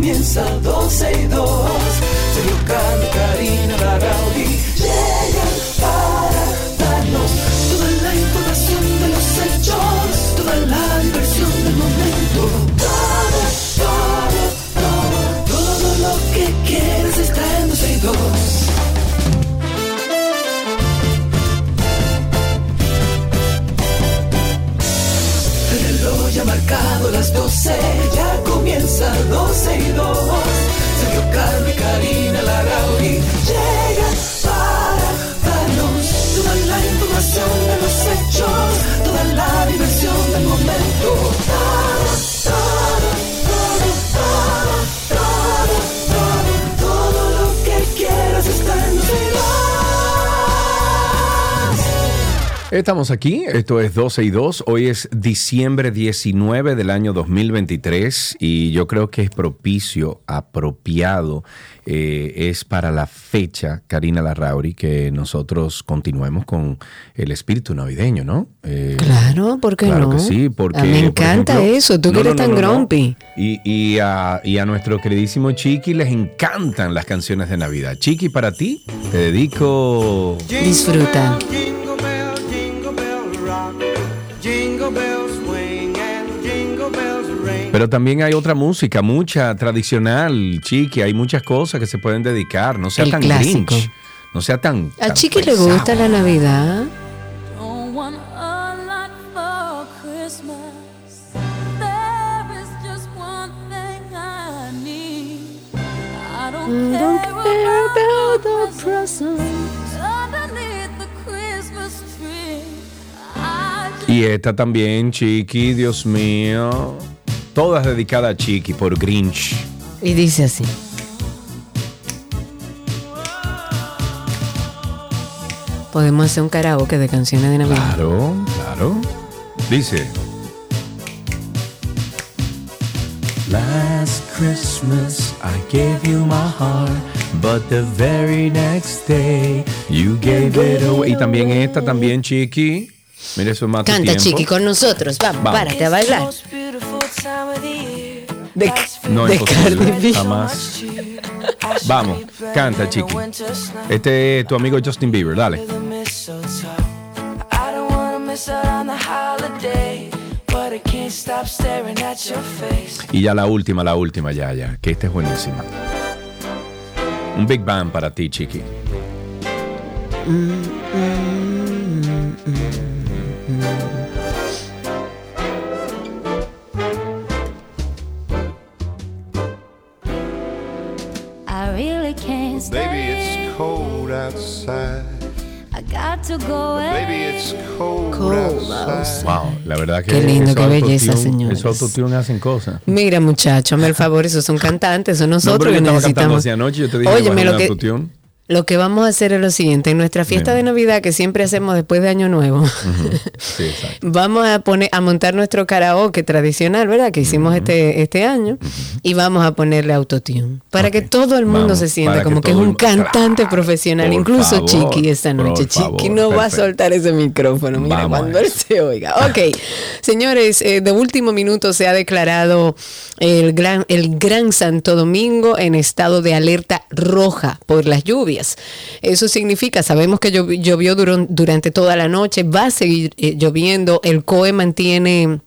comienza 12 y 2. Sergio Carlos, Karina Larrauri llegan para darnos toda la información de los hechos, toda la diversión del momento. Todo, todo, todo, todo lo que quieres está en 12 y 2. El reloj ya ha marcado las 12, ya comienza 12 y 2. Sergio y Karina Larrauri llegan para darnos toda la información de los hechos, toda la diversión del momento. Estamos aquí, esto es 12 y 2, hoy es diciembre 19 del año 2023 y yo creo que es propicio, apropiado, eh, es para la fecha, Karina Larrauri, que nosotros continuemos con el espíritu navideño, ¿no? Eh, Claro, ¿por qué Claro no? que sí, porque. Ah, me por encanta ejemplo- eso, tú No, que eres no, tan no, no, no. grumpy. Y, y a, y a nuestro queridísimo Chiqui les encantan las canciones de Navidad. Chiqui, para ti, te dedico. Disfruta. Pero también hay otra música, mucha tradicional, Chiqui. Hay muchas cosas que se pueden dedicar. No sea El tan clásico. grinch. No sea tan. A tan Chiqui le pesado. gusta la Navidad. Don't want a lot for Christmas. There is just one thing I need. I don't, care, about, the presents underneath the Christmas tree. I just Y esta también, Chiqui, Dios mío. Todas dedicadas a Chiqui por Grinch. Y dice así. Podemos hacer un karaoke de canciones de Navidad. Claro, claro. Dice. Last Christmas I gave you my heart, but the very next day you gave it away. Y también esta, también Chiqui. Mire, eso tu Canta, tiempo. Chiqui, con nosotros. Vamos, Vamos. párate a bailar. De, No de es posible, Cardi B. jamás. Vamos, canta, Chiqui. Este es tu amigo Justin Bieber, dale. Y ya la última, la última, ya, ya, que esta es buenísima. Un Big Bang para ti, Chiqui. I Baby, it's cold outside. I got to go. Baby, it's cold, Cold outside. Wow, la verdad que Qué lindo, qué belleza, señores. Esos autotune hacen cosas. Mira, muchacho, hazme el favor, esos son cantantes, son No, nosotros yo que necesitamos. anoche, yo te dije Óyeme, bajar lo que. Lo que vamos a hacer es lo siguiente. En nuestra fiesta de Navidad, que siempre hacemos después de Año Nuevo, Sí, vamos a poner a montar nuestro karaoke tradicional, ¿verdad? Que hicimos este, este año. Y vamos a ponerle autotune. Para que todo el mundo Vamos, se sienta que como que es un cantante Claro, profesional. Incluso favor, Chiqui esta noche. favor, Chiqui no va a soltar ese micrófono. Mira, Vamos cuando él se oiga. Ok, señores, eh, de último minuto se ha declarado el gran, el Gran Santo Domingo en estado de alerta roja por las lluvias. Eso significa, sabemos que llov- llovió durante toda la noche, va a seguir eh, lloviendo, el COE mantiene...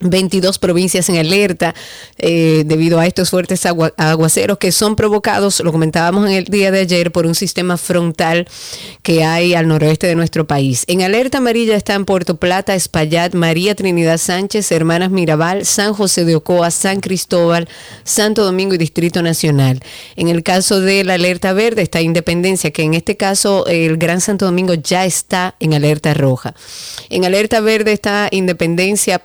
22 provincias en alerta eh, debido a estos fuertes agua- aguaceros que son provocados, lo comentábamos en el día de ayer, por un sistema frontal que hay al noroeste de nuestro país. En alerta amarilla están Puerto Plata, Espaillat, María Trinidad Sánchez, Hermanas Mirabal, San José de Ocoa, San Cristóbal, Santo Domingo y Distrito Nacional. En el caso de la alerta verde está Independencia, que en este caso el Gran Santo Domingo ya está en alerta roja. En alerta verde está Independencia,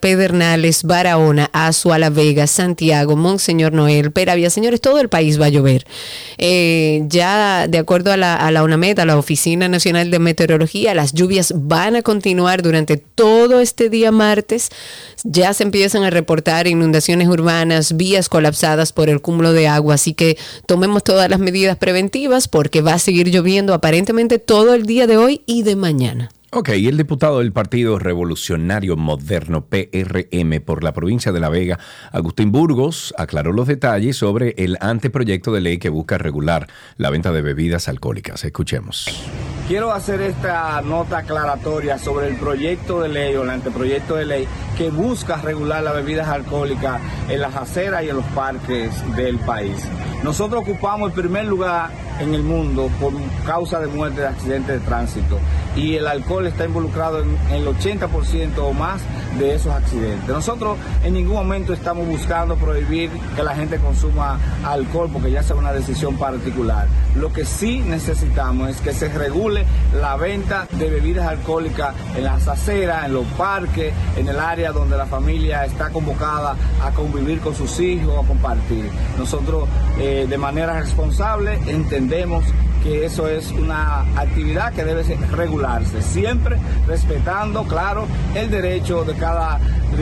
Pedernales, Barahona, Azua, La Vega, Santiago, Monseñor Noel, Peravia. Señores, todo el país va a llover. Eh, ya de acuerdo a la, a la UNAMED, a la Oficina Nacional de Meteorología, las lluvias van a continuar durante todo este día martes. Ya se empiezan a reportar inundaciones urbanas, vías colapsadas por el cúmulo de agua, así que tomemos todas las medidas preventivas porque va a seguir lloviendo aparentemente todo el día de hoy y de mañana. Ok, el diputado del Partido Revolucionario Moderno, PRM, por la provincia de La Vega, Agustín Burgos, aclaró los detalles sobre el anteproyecto de ley que busca regular la venta de bebidas alcohólicas. Escuchemos. Quiero hacer esta nota aclaratoria sobre el proyecto de ley o el anteproyecto de ley que busca regular las bebidas alcohólicas en las aceras y en los parques del país. Nosotros ocupamos el primer lugar en el mundo por causa de muerte de accidentes de tránsito. Y el alcohol está involucrado en el 80% o más de esos accidentes. Nosotros en ningún momento estamos buscando prohibir que la gente consuma alcohol porque ya sea una decisión particular. Lo que sí necesitamos es que se regule la venta de bebidas alcohólicas en las aceras, en los parques, en el área donde la familia está convocada a convivir con sus hijos, a compartir. Nosotros eh, de manera responsable entendemos que eso es una actividad que debe regularse, siempre respetando, claro, el derecho de cada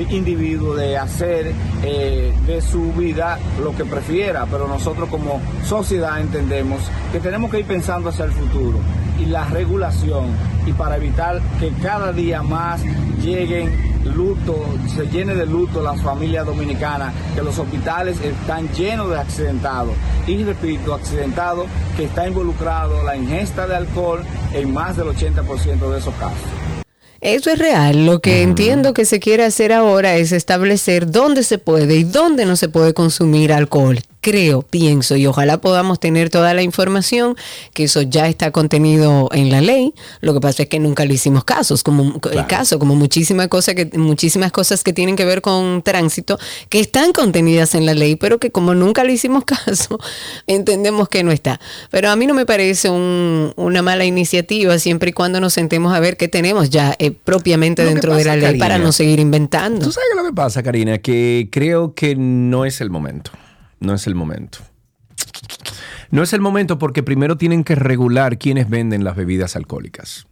individuo de hacer eh, de su vida lo que prefiera, pero nosotros como sociedad entendemos que tenemos que ir pensando hacia el futuro y la regulación y para evitar que cada día más lleguen luto, se llene de luto las familias dominicanas, que los hospitales están llenos de accidentados. Y repito, accidentados que está involucrado la ingesta de alcohol en más del 80% de esos casos. Eso es real. Lo que entiendo que se quiere hacer ahora es establecer dónde se puede y dónde no se puede consumir alcohol. Creo, pienso, y ojalá podamos tener toda la información, que eso ya está contenido en la ley. Lo que pasa es que nunca le hicimos casos, como caso, como muchísimas cosas que muchísimas cosas que tienen que ver con tránsito que están contenidas en la ley, pero que como nunca le hicimos caso, entendemos que no está. Pero a mí no me parece un- una mala iniciativa siempre y cuando nos sentemos a ver qué tenemos ya eh, propiamente Lo dentro de la ley para no seguir inventando. ¿Tú sabes lo que pasa, Karina? Que creo que no es el momento. No es el momento. No es el momento porque primero tienen que regular quiénes venden las bebidas alcohólicas.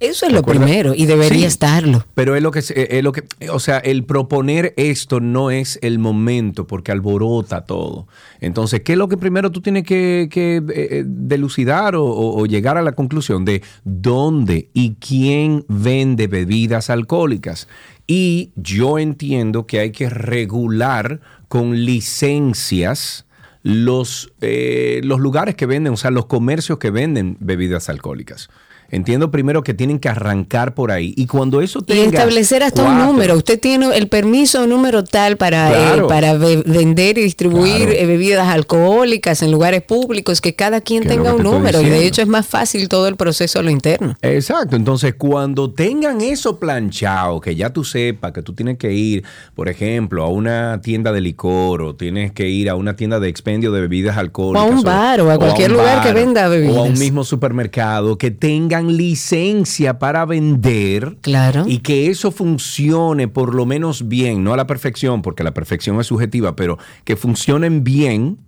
Eso es ¿Te lo acuerdas? primero y debería Sí. estarlo. Pero es lo que, se- es lo que, o sea, el proponer esto no es el momento porque alborota todo. Entonces, ¿qué es lo que primero tú tienes que, que, eh, eh, delucidar o, o- o llegar a la conclusión de dónde y quién vende bebidas alcohólicas? Y yo entiendo que hay que regular con licencias los, eh, los lugares que venden, o sea, los comercios que venden bebidas alcohólicas. Entiendo primero que tienen que arrancar por ahí. Y cuando eso Y tenga. establecer hasta un número. Usted tiene el permiso número tal para, Claro. eh, para ve- vender y distribuir Claro. eh, bebidas alcohólicas en lugares públicos, que cada quien tenga un te número. Y de hecho es más fácil todo el proceso a lo interno. Exacto, entonces cuando tengan eso planchado, que ya tú sepas que tú tienes que ir, por ejemplo, a una tienda de licor o tienes que ir a una tienda de expendio de bebidas alcohólicas. O a un bar, o a cualquier lugar que venda bebidas. O a un mismo supermercado, que tengan licencia para vender. Claro. Y que eso funcione por lo menos bien, no a la perfección, porque la perfección es subjetiva, pero que funcionen bien.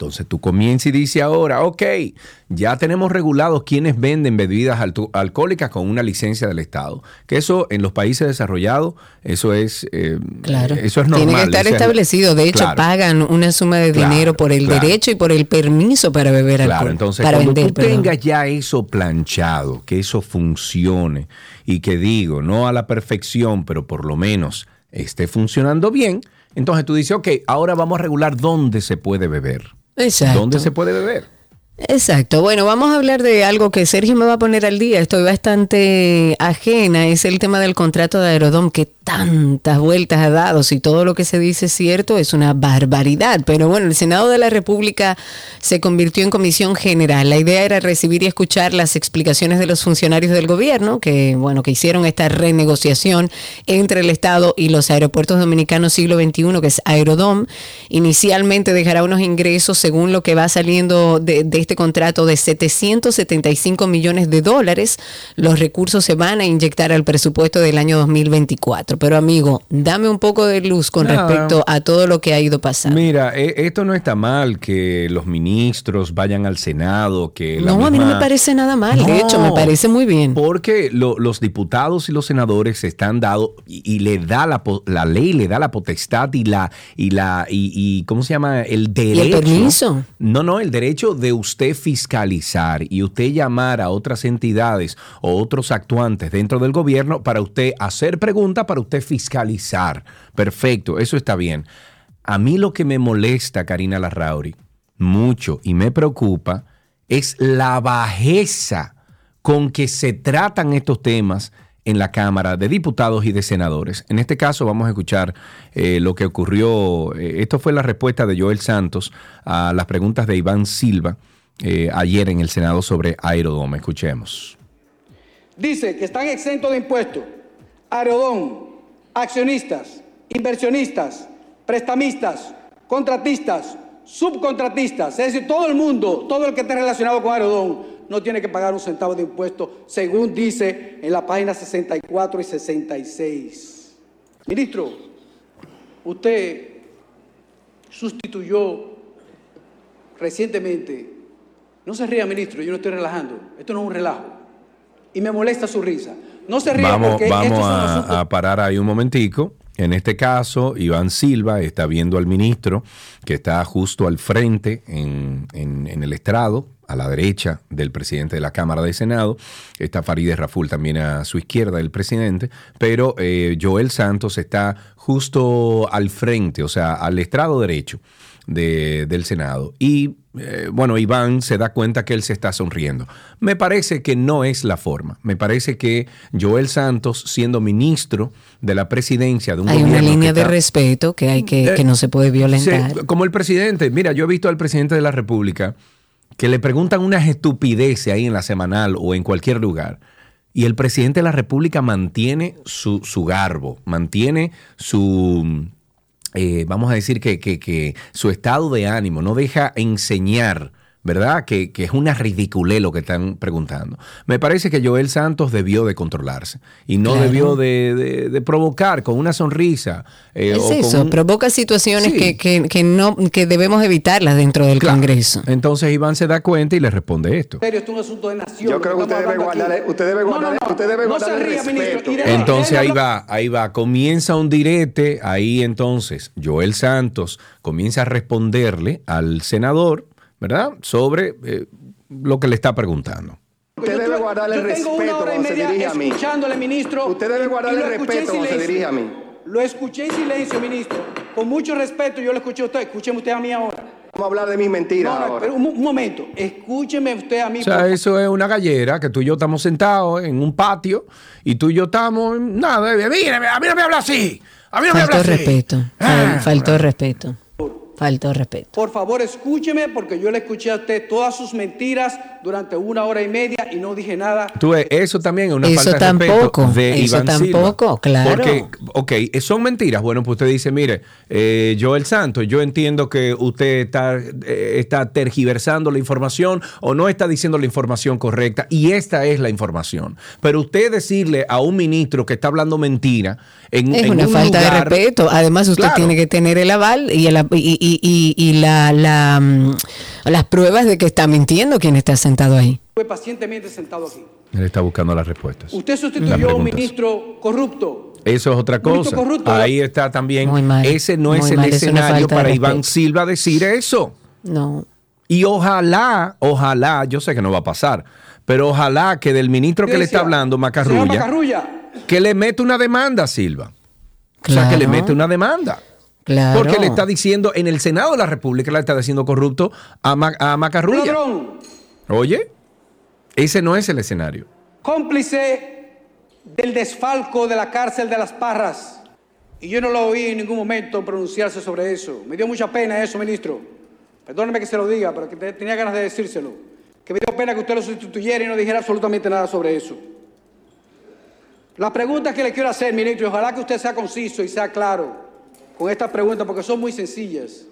Entonces tú comienzas y dices ahora, ok, ya tenemos regulados quienes venden bebidas alcohólicas con una licencia del Estado. Que eso en los países desarrollados, eso es, eh, Claro. eso es normal. Tiene que estar establecido. De hecho, claro. pagan una suma de Claro, dinero por el claro. derecho y por el permiso para beber alcohol. Claro, entonces para cuando vender, tú perdón. tengas ya eso planchado, que eso funcione y que digo, no a la perfección, pero por lo menos esté funcionando bien, entonces tú dices, ok, ahora vamos a regular dónde se puede beber. Exacto. ¿Dónde se puede beber? Exacto. Bueno, vamos a hablar de algo que Sergio me va a poner al día. Estoy bastante ajena. Es el tema del contrato de Aerodom que tantas vueltas ha dado. Si todo lo que se dice es cierto, es una barbaridad. Pero bueno, el Senado de la República se convirtió en comisión general. La idea era recibir y escuchar las explicaciones de los funcionarios del gobierno que, bueno, que hicieron esta renegociación entre el Estado y los aeropuertos dominicanos siglo XXI, que es Aerodom. Inicialmente dejará unos ingresos según lo que va saliendo de, este contrato de 775 millones de dólares. Los recursos se van a inyectar al presupuesto del año 2024. Pero amigo, dame un poco de luz con No. respecto a todo lo que ha ido pasando. Mira, e- esto no está mal que los ministros vayan al Senado, que la No, a mí no me parece nada mal. De hecho, me parece muy bien. Porque lo- los diputados y los senadores están dados y, y le da la, po- la ley, le da la potestad y la y la y, y- ¿cómo se llama? El derecho. permiso. No, no, el derecho de usted fiscalizar y usted llamar a otras entidades o otros actuantes dentro del gobierno para usted hacer preguntas, para usted fiscalizar. Perfecto, eso está bien. A mí lo que me molesta, Karina Larrauri, mucho y me preocupa es la bajeza con que se tratan estos temas en la Cámara de Diputados y de Senadores. En este caso vamos a escuchar eh, lo que ocurrió. eh, esto fue la respuesta de Joel Santos a las preguntas de Iván Silva eh, ayer en el Senado sobre Aerodome. Escuchemos. Dice que están exentos de impuestos Aerodón, accionistas, inversionistas, prestamistas, contratistas, subcontratistas, es decir, todo el mundo, todo el que esté relacionado con Aerodón no tiene que pagar un centavo de impuesto, según dice en la página 64 y 66. Ministro, usted sustituyó recientemente, no se ría, ministro, yo no estoy relajando, esto no es un relajo, y me molesta su risa. No se Vamos, porque vamos a, a parar ahí un momentico. En este caso, Iván Silva está viendo al ministro que está justo al frente en, en- en el estrado, a la derecha del presidente de la Cámara de Senado. Está Farideh Raful también a su izquierda del presidente, pero eh, Joel Santos está justo al frente, o sea, al estrado derecho de- del Senado. Y eh, bueno, Iván se da cuenta que él se está sonriendo. Me parece que no es la forma. Me parece que Joel Santos, siendo ministro de la presidencia de un Hay una línea de está- respeto que hay que, Eh, que no se puede violentar. Como el presidente. Mira, yo he visto al presidente de la República que le preguntan unas estupideces ahí en la semanal o en cualquier lugar. Y el presidente de la República mantiene su, su garbo, mantiene su, eh, vamos a decir que, que- que su estado de ánimo, no deja enseñar, ¿verdad? Que, que es una ridiculez lo que están preguntando. Me parece que Joel Santos debió de controlarse y no Claro. debió de, de- de provocar con una sonrisa. eh, es o con eso, un- provoca situaciones Sí. que, que- que no, que debemos evitarlas dentro del Claro. Congreso. Entonces Iván se da cuenta y le responde esto. serio, esto es un asunto de nación. Yo creo que usted debe guardar- usted debe guardar- no, no. usted debe No guardar se el ría, ministro. Entonces ahí va, ahí va, comienza un direte, ahí entonces Joel Santos comienza a responderle al senador, ¿verdad? Sobre eh, lo que le está preguntando. Usted Yo debe tuve- guardar el yo tengo respeto una hora y cuando se media dirige a mí. escuchándole, ministro. Usted debe y- guardar y lo el escuché en respeto cuando se dirige a mí. Lo escuché en silencio, ministro. Con mucho respeto, yo lo escuché a usted. Escúcheme usted a mí ahora. Vamos a hablar de mis mentiras No, no, ahora. pero un, un momento. Escúcheme usted a mí. O sea, por- eso es una gallera que tú y yo estamos sentados en un patio y tú y yo estamos, nada, mira, a mí no me habla así, a mí no me habla Faltó así. respeto. Ah, fal- faltó respeto. Faltó respeto. Por favor, escúcheme porque yo le escuché a usted todas sus mentiras durante una hora y media y no dije nada. Tú eso también es una Eso falta de respeto tampoco, de eso Iván tampoco, Silva. claro. Porque, ok, son mentiras. Bueno, pues usted dice, mire, eh, Joel Santos, yo entiendo que usted está, eh, está tergiversando la información o no está diciendo la información correcta y esta es la información. Pero usted decirle a un ministro que está hablando mentira en, Es en una un falta lugar- de respeto. Además, usted Claro. tiene que tener el aval y, el- y, y- y- y la, la, mm, las pruebas de que está mintiendo quien está sentado ahí. Estuve pacientemente sentado aquí. Él está buscando las respuestas. Usted sustituyó a un ministro corrupto. Eso es otra Ministro cosa. corrupto, Ahí está también. Muy mal, Ese no es muy el mal, escenario para Iván. Silva decir eso. No. Y ojalá, ojalá, yo sé que no va a pasar, pero ojalá que del ministro que le está hablando, Macarrulla, Macarrulla. que le mete una demanda a Silva. O sea, que le mete una demanda. Claro. Porque le está diciendo, en el Senado de la República le está diciendo corrupto a, Ma- a Macarrulla. Ladrón. Oye, ese no es el escenario. cómplice del desfalco de la cárcel de las Parras. Y yo no lo oí en ningún momento pronunciarse sobre eso. Me dio mucha pena eso, ministro. Perdóneme que se lo diga, pero que te- tenía ganas de decírselo. Que me dio pena que usted lo sustituyera y no dijera absolutamente nada sobre eso. Las preguntas que le quiero hacer, ministro, y ojalá que usted sea conciso y sea claro con estas preguntas, porque son muy sencillas.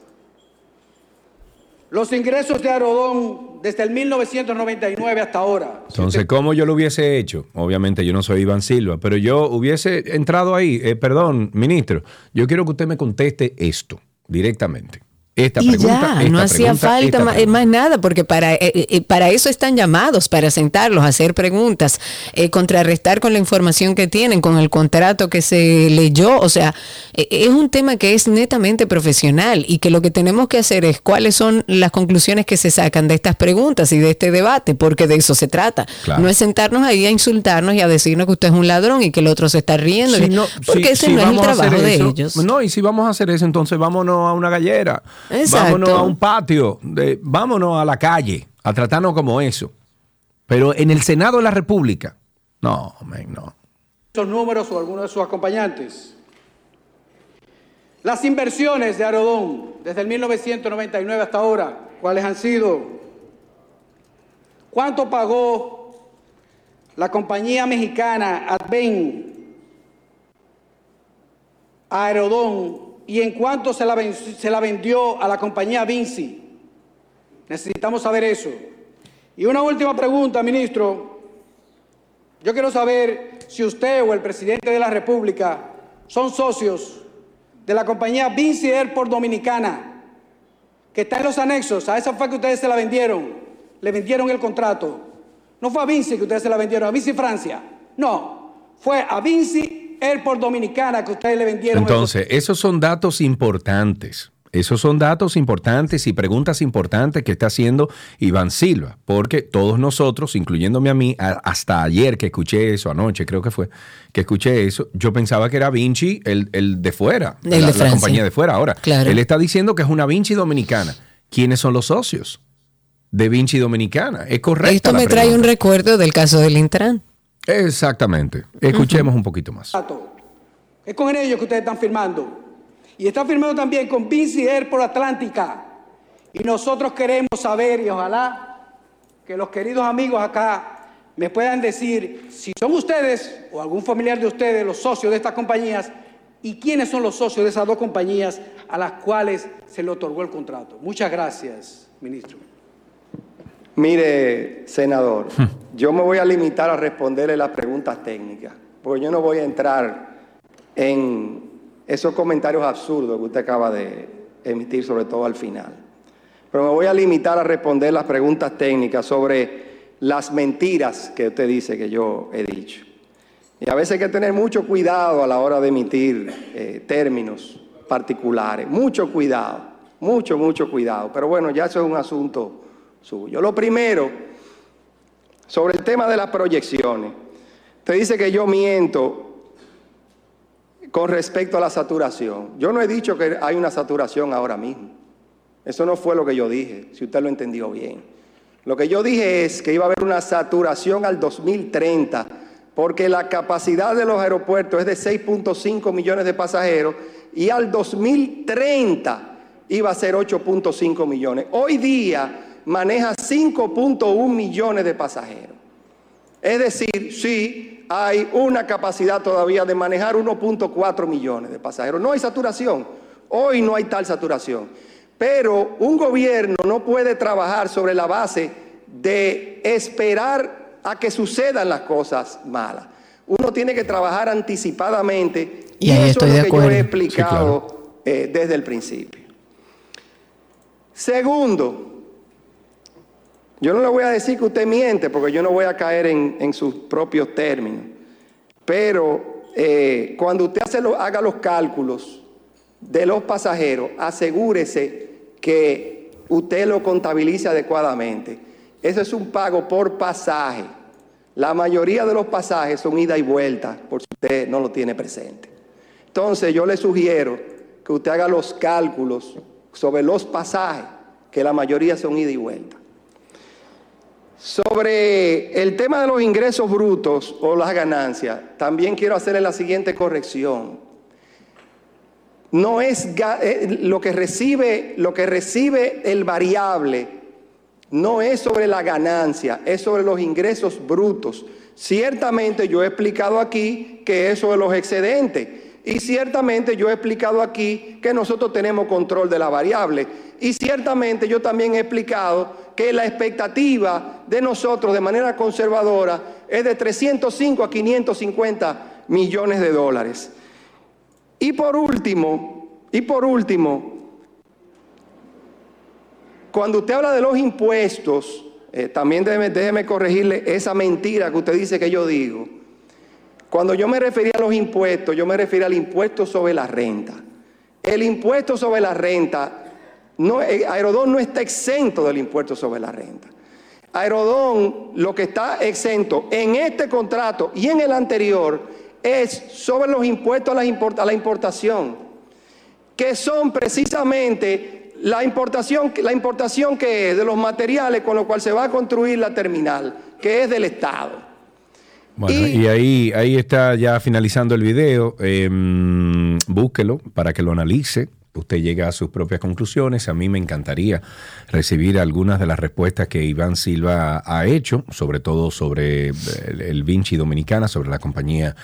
Los ingresos de Aerodón desde el 1999 hasta ahora. Entonces, usted- ¿cómo yo lo hubiese hecho? Obviamente yo no soy Iván Silva, pero yo hubiese entrado ahí. Eh, perdón, ministro, yo quiero que usted me conteste esto directamente. Esta y pregunta, ya, esta no hacía falta eh, más nada, porque para, eh, eh, para eso están llamados, para sentarlos, hacer preguntas, eh, contrarrestar con la información que tienen, con el contrato que se leyó. O sea, eh, es un tema que es netamente profesional y que lo que tenemos que hacer es cuáles son las conclusiones que se sacan de estas preguntas y de este debate, porque de eso se trata. Claro. No es sentarnos ahí a insultarnos y a decirnos que usted es un ladrón y que el otro se está riendo, Si no- porque si- ese si no es el trabajo de eso- ellos. No, y si vamos a hacer eso, entonces vámonos a una gallera. Exacto. Vámonos a un patio. de- vámonos a la calle a tratarnos como eso. Pero en el Senado de la República. No, man, no. esos números o algunos de sus acompañantes. Las inversiones de Aerodón desde el 1999 hasta ahora, ¿cuáles han sido? ¿Cuánto pagó la compañía mexicana Adven a Aerodón y en cuánto se la, se la vendió a la compañía Vinci? Necesitamos saber eso. Y una última pregunta, ministro. Yo quiero saber si usted o el presidente de la República son socios de la compañía Vinci Airport Dominicana, que está en los anexos. A esa fue que ustedes se la vendieron. Le vendieron el contrato. No fue a Vinci que ustedes se la vendieron, a Vinci Francia. No, fue a Vinci Airport Dominicana que ustedes le vendieron. Entonces, esos son datos importantes. Esos son datos importantes y preguntas importantes que está haciendo Iván Silva, porque todos nosotros, incluyéndome a mí, hasta ayer que escuché eso, anoche creo que fue, que escuché eso, yo pensaba que era Vinci el, el de fuera, El la, de la compañía de fuera. Ahora, Claro. él está diciendo que es una Vinci dominicana. ¿Quiénes son los socios de Vinci dominicana? Es correcto. Esto me trae un recuerdo del caso del Intran. Exactamente. Escuchemos un poquito más. Es con ellos que ustedes están firmando. Y están firmando también con Vinci Airport Atlántica. Y nosotros queremos saber, y ojalá que los queridos amigos acá me puedan decir si son ustedes o algún familiar de ustedes los socios de estas compañías y quiénes son los socios de esas dos compañías a las cuales se le otorgó el contrato. Muchas gracias, ministro. Mire, senador, yo me voy a limitar a responderle las preguntas técnicas, porque yo no voy a entrar en esos comentarios absurdos que usted acaba de emitir, sobre todo al final. Pero me voy a limitar a responder las preguntas técnicas sobre las mentiras que usted dice que yo he dicho. Y a veces hay que tener mucho cuidado a la hora de emitir eh, términos particulares. Mucho cuidado, mucho, mucho cuidado. Pero bueno, ya eso es un asunto suyo. Lo primero, sobre el tema de las proyecciones. Usted dice que yo miento con respecto a la saturación. Yo no he dicho que hay una saturación ahora mismo. Eso no fue lo que yo dije, si usted lo entendió bien. Lo que yo dije es que iba a haber una saturación al 2030 porque la capacidad de los aeropuertos es de 6.5 millones de pasajeros y al 2030 iba a ser 8.5 millones. Hoy día maneja 5.1 millones de pasajeros. Es decir, sí, hay una capacidad todavía de manejar 1.4 millones de pasajeros. No hay saturación. Hoy no hay tal saturación. Pero un gobierno no puede trabajar sobre la base de esperar a que sucedan las cosas malas. Uno tiene que trabajar anticipadamente Y eso estoy es de lo que yo acuerdo. he Sí, explicado eh, desde el principio. Segundo, yo no le voy a decir que usted miente, porque yo no voy a caer en, sus propios términos. Pero eh, cuando usted haga los cálculos de los pasajeros, asegúrese que usted lo contabilice adecuadamente. Eso es un pago por pasaje. La mayoría de los pasajes son ida y vuelta, por si usted no lo tiene presente. Entonces yo le sugiero que usted haga los cálculos sobre los pasajes, que la mayoría son ida y vuelta. Sobre el tema de los ingresos brutos o las ganancias, también quiero hacerle la siguiente corrección. No es eh, lo que recibe, lo que recibe el variable, no es sobre la ganancia, es sobre los ingresos brutos. Ciertamente yo he explicado aquí que es sobre los excedentes. Y ciertamente yo he explicado aquí que nosotros tenemos control de la variable. Y ciertamente yo también he explicado que la expectativa de nosotros de manera conservadora es de 305 a 550 millones de dólares. Y por último, y por último, cuando usted habla de los impuestos, eh, también déjeme, déjeme corregirle esa mentira que usted dice que yo digo. Cuando yo me refería a los impuestos, yo me refería al impuesto sobre la renta. El impuesto sobre la renta, no, eh, Aerodón no está exento del impuesto sobre la renta. Aerodón lo que está exento en este contrato y en el anterior es sobre los impuestos a la, import- a la importación, que son precisamente la importación, la importación que es de los materiales con los cuales se va a construir la terminal, que es del Estado. Bueno, Y- y, ahí, ahí está ya finalizando el video. Eh, búsquelo para que lo analice. Usted llega a sus propias conclusiones. A mí me encantaría recibir algunas de las respuestas que Iván Silva ha hecho, sobre todo sobre el, el Vinci Dominicana, sobre la compañía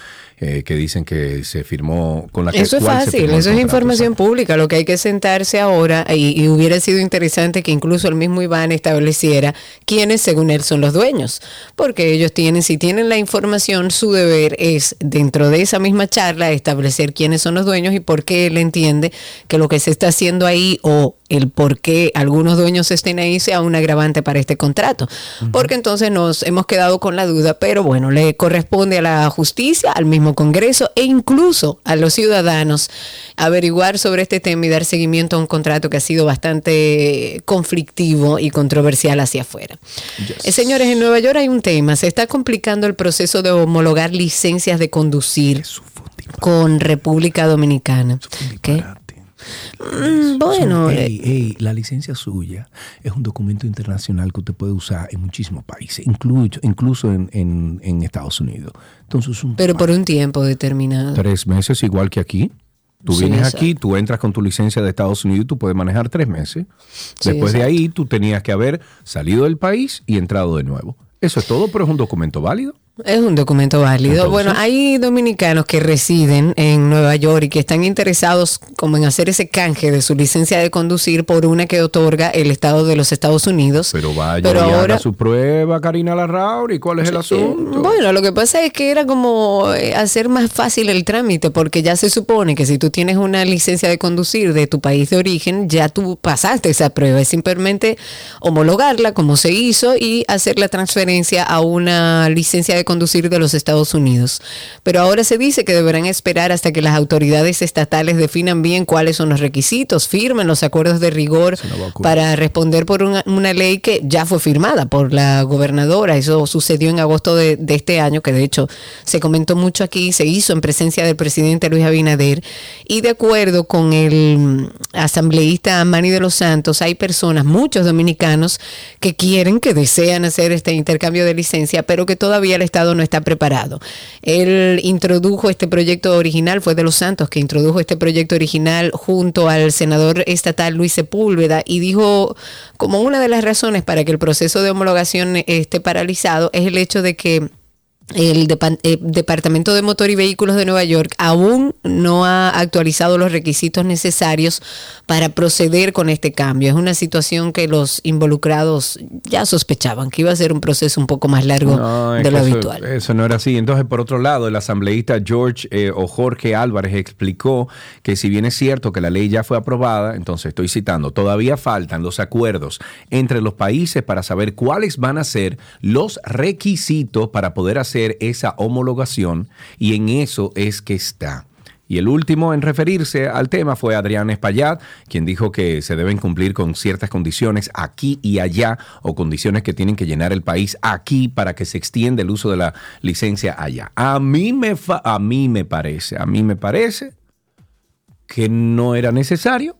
eh, que dicen que se firmó con la que Eso es fácil, eso es información pública. Lo que hay que sentarse ahora, y, y hubiera sido interesante que incluso el mismo Iván estableciera quiénes, según él, son los dueños. Porque ellos tienen, si tienen la información, su deber es, dentro de esa misma charla, establecer quiénes son los dueños y por qué él entiende que lo que se está haciendo ahí o el por qué algunos dueños estén ahí sea un agravante para este contrato. Porque entonces nos hemos quedado con la duda, pero bueno, le corresponde a la justicia, al mismo Congreso e incluso a los ciudadanos averiguar sobre este tema y dar seguimiento a un contrato que ha sido bastante conflictivo y controversial hacia afuera. Eh, señores, en Nueva York hay un tema, se está complicando el proceso de homologar licencias de conducir con República Dominicana. ¿Qué? Mm, bueno, Son- eh, la licencia suya es un documento internacional que usted puede usar en muchísimos países, incluso, incluso en, en- en Estados Unidos. Entonces, un pero por un tiempo determinado. Tres meses, igual que aquí. Tú Sí, vienes exacto. aquí, tú entras con tu licencia de Estados Unidos y tú puedes manejar tres meses. Sí, Después de ahí, tú tenías que haber salido del país y entrado de nuevo. Eso es todo, pero es un documento válido. Es un documento válido. Entonces- bueno, hay dominicanos que residen en Nueva York y que están interesados como en hacer ese canje de su licencia de conducir por una que otorga el Estado de los Estados Unidos. Pero vaya Pero y ahora- haga su prueba, Karina Larrauri. ¿Cuál es el asunto? Bueno, lo que pasa es que era como eh, hacer más fácil el trámite, porque ya se supone que si tú tienes una licencia de conducir de tu país de origen, ya tú pasaste esa prueba. Es simplemente homologarla como se hizo y hacer la transferencia a una licencia de conducir de los Estados Unidos. Pero ahora se dice que deberán esperar hasta que las autoridades estatales definan bien cuáles son los requisitos, firmen los acuerdos de rigor para responder por una, una ley que ya fue firmada por la gobernadora. Eso sucedió en agosto de, de este año, que de hecho se comentó mucho aquí, se hizo en presencia del presidente Luis Abinader. Y de acuerdo con el mm, asambleísta Manny de los Santos, hay personas, muchos dominicanos, que quieren, que desean hacer este intercambio de licencia, pero que todavía el Estado no está preparado. Él introdujo este proyecto original, fue de los Santos que introdujo este proyecto original junto al senador estatal Luis Sepúlveda y dijo como una de las razones para que el proceso de homologación esté paralizado es el hecho de que el eh, Departamento de Motor y Vehículos de Nueva York aún no ha actualizado los requisitos necesarios para proceder con este cambio. Es una situación que los involucrados ya sospechaban que iba a ser un proceso un poco más largo No, de lo eso, habitual. eso no era así. Entonces, por otro lado, el asambleísta George eh, o Jorge Álvarez explicó que si bien es cierto que la ley ya fue aprobada, entonces estoy citando, todavía faltan los acuerdos entre los países para saber cuáles van a ser los requisitos para poder hacer esa homologación y en eso es que está. Y el último en referirse al tema fue Adrián Espaillat, quien dijo que se deben cumplir con ciertas condiciones aquí y allá o condiciones que tienen que llenar el país aquí para que se extienda el uso de la licencia allá. A mí me, a mí me parece, a mí me parece que no era necesario.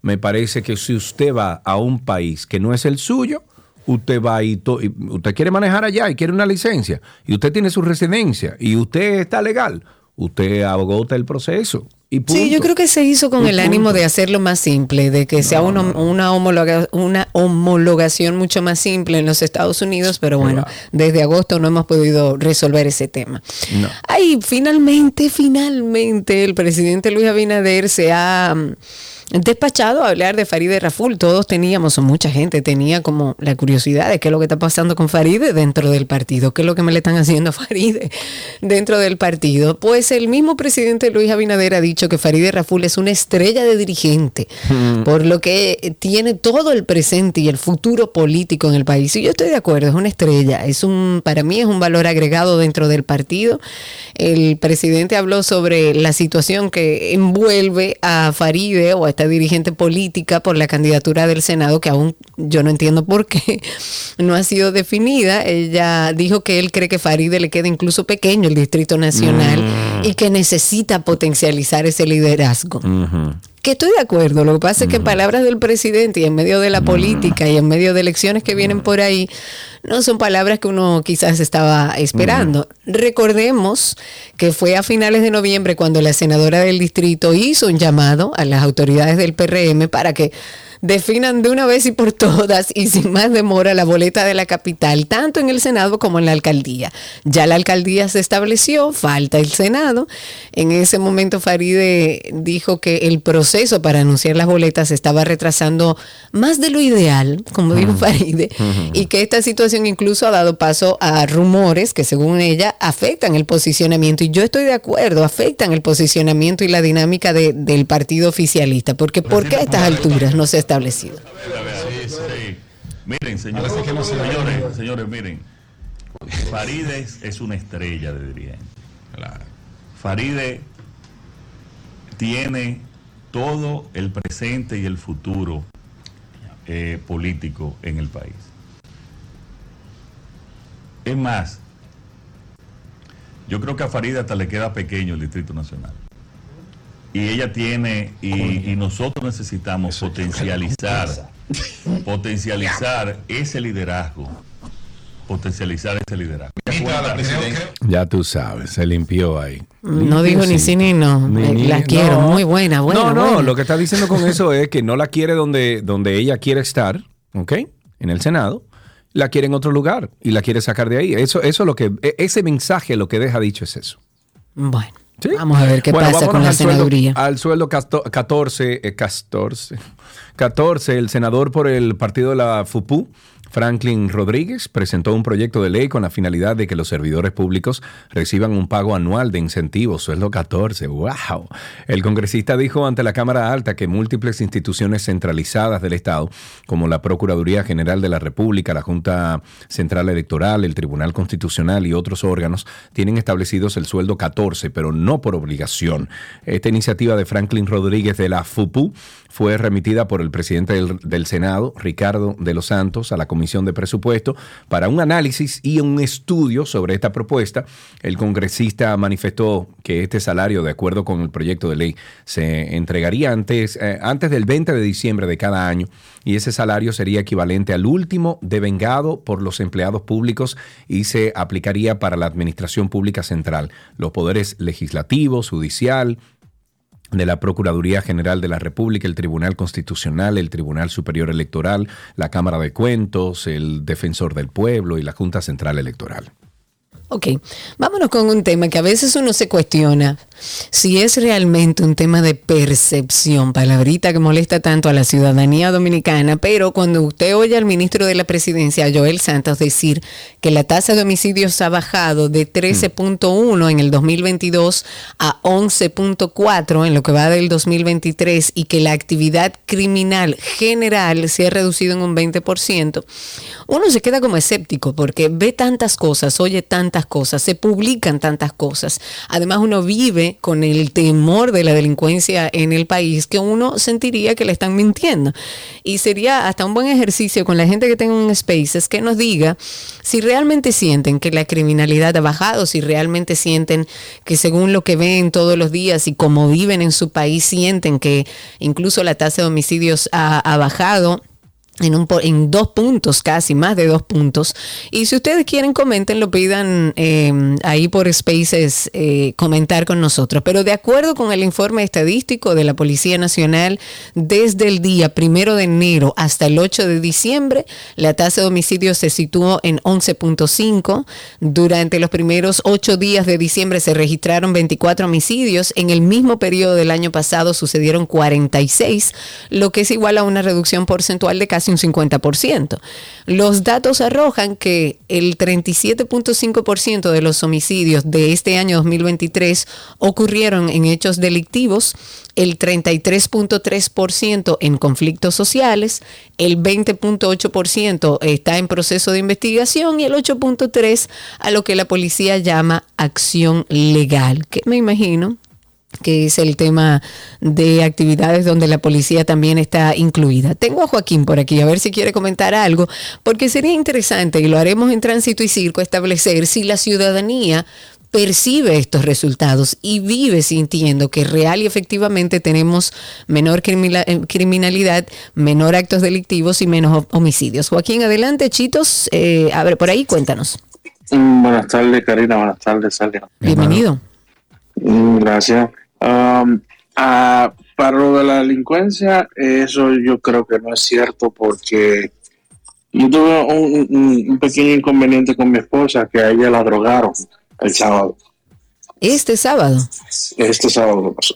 Me parece que si usted va a un país que no es el suyo, usted va y, to- y usted quiere manejar allá y quiere una licencia y usted tiene su residencia y usted está legal, usted agota el proceso. Y punto. Sí, yo creo que se hizo con Y el ánimo de hacerlo más simple, de que sea una, una, homologa- una homologación mucho más simple en los Estados Unidos, pero bueno, desde agosto no hemos podido resolver ese tema. No. Ay, finalmente, finalmente, el presidente Luis Abinader se ha despachado a hablar de Faride Raful. Todos teníamos, o mucha gente tenía como la curiosidad de qué es lo que está pasando con Faride dentro del partido, qué es lo que me le están haciendo a Faride dentro del partido. Pues el mismo presidente Luis Abinader ha dicho que Farideh Raful es una estrella de dirigente, por lo que tiene todo el presente y el futuro político en el país. Y yo estoy de acuerdo, es una estrella, es un, para mí es un valor agregado dentro del partido. El presidente habló sobre la situación que envuelve a Farideh o a esta dirigente política por la candidatura del Senado, que aún yo no entiendo por qué no ha sido definida. Ella dijo que él cree que Farideh le queda incluso pequeño el Distrito Nacional y que necesita potencializar ese liderazgo. Que estoy de acuerdo, lo que pasa es que en palabras del presidente y en medio de la política y en medio de elecciones que vienen por ahí, no son palabras que uno quizás estaba esperando. Recordemos que fue a finales de noviembre cuando la senadora del distrito hizo un llamado a las autoridades del PRM para que definan de una vez y por todas y sin más demora la boleta de la capital, tanto en el Senado como en la alcaldía. Ya la alcaldía se estableció, falta el Senado. En ese momento Faride dijo que el proceso para anunciar las boletas se estaba retrasando más de lo ideal, como dijo Faride, y que esta situación incluso ha dado paso a rumores que según ella afectan el posicionamiento. Y yo estoy de acuerdo, afectan el posicionamiento y la dinámica de- del partido oficialista, porque ¿por qué a estas alturas no se ha establecido? Sí, sí. Miren, señores, señores, señores, miren. Faride es, una estrella de dirigente. Faride tiene todo el presente y el futuro eh, político en el país. Es más, yo creo que a Faride hasta le queda pequeño el Distrito Nacional. Y ella tiene, y, y nosotros necesitamos potencializar, potencializar ese liderazgo, potencializar ese liderazgo. Ya tú sabes, se limpió ahí. No dijo ni sí ni no. Ni- ni- la quiero, no. muy buena, buena. No, no, buena. lo que está diciendo con eso es que no la quiere donde, donde ella quiere estar, ¿ok? En el Senado. La quiere en otro lugar y la quiere sacar de ahí. Eso, eso lo que, e- ese mensaje lo que deja dicho es eso. Bueno, vamos a ver qué Bueno, pasa con la senaduría. al sueldo casto- 14, eh, 14, 14, el senador por el partido de la FUPU, Franklin Rodríguez, presentó un proyecto de ley con la finalidad de que los servidores públicos reciban un pago anual de incentivos, sueldo 14. ¡Wow! El congresista dijo ante la Cámara Alta que múltiples instituciones centralizadas del Estado, como la Procuraduría General de la República, la Junta Central Electoral, el Tribunal Constitucional y otros órganos, tienen establecidos el sueldo 14, pero no por obligación. Esta iniciativa de Franklin Rodríguez de la FUPU fue remitida por el presidente del, del Senado, Ricardo de los Santos, a la Comisión de Presupuesto para un análisis y un estudio sobre esta propuesta. El congresista manifestó que este salario, de acuerdo con el proyecto de ley, se entregaría antes, eh, antes del 20 de diciembre de cada año y ese salario sería equivalente al último devengado por los empleados públicos y se aplicaría para la Administración Pública Central, los poderes legislativos, judicial, de la Procuraduría General de la República, el Tribunal Constitucional, el Tribunal Superior Electoral, la Cámara de Cuentos, el Defensor del Pueblo y la Junta Central Electoral. Ok, vámonos con un tema que a veces uno se cuestiona si es realmente un tema de percepción, palabrita que molesta tanto a la ciudadanía dominicana, pero cuando usted oye al ministro de la presidencia, Joel Santos, decir que la tasa de homicidios ha bajado de 13.1 en el 2022 a 11.4 en lo que va del 2023 y que la actividad criminal general se ha reducido en un 20%, uno se queda como escéptico porque ve tantas cosas, oye tantas cosas, se publican tantas cosas. Además uno vive con el temor de la delincuencia en el país que uno sentiría que le están mintiendo. Y sería hasta un buen ejercicio con la gente que tenga un Spaces que nos diga si realmente sienten que la criminalidad ha bajado, si realmente sienten que según lo que ven todos los días y como viven en su país, sienten que incluso la tasa de homicidios ha, ha bajado en, un, en dos puntos, casi más de dos puntos. Y si ustedes quieren, comenten, lo pidan eh, ahí por Spaces, eh, comentar con nosotros. Pero de acuerdo con el informe estadístico de la Policía Nacional, desde el día primero de enero hasta el 8 de diciembre, la tasa de homicidios se situó en 11.5. Durante los primeros ocho días de diciembre se registraron 24 homicidios. En el mismo periodo del año pasado sucedieron 46, lo que es igual a una reducción porcentual de casi un 50%. Los datos arrojan que el 37.5% de los homicidios de este año 2023 ocurrieron en hechos delictivos, el 33.3% en conflictos sociales, el 20.8% está en proceso de investigación y el 8.3% a lo que la policía llama acción legal, que me imagino que es el tema de actividades donde la policía también está incluida. Tengo a Joaquín por aquí, a ver si quiere comentar algo, porque sería interesante, y lo haremos en tránsito y circo, establecer si la ciudadanía percibe estos resultados y vive sintiendo que real y efectivamente tenemos menor eh, criminalidad, menor actos delictivos y menos homicidios. Joaquín, adelante, Chitos, eh, a ver, por ahí cuéntanos. Mm, Buenas tardes, Karina. Buenas tardes, Salia. Bienvenido. Mm, Gracias. Um, ah, para lo de la delincuencia, eso yo creo que no es cierto porque yo tuve un, un- un pequeño inconveniente con mi esposa que a ella la drogaron el sábado. Este sábado. Este sábado pasó.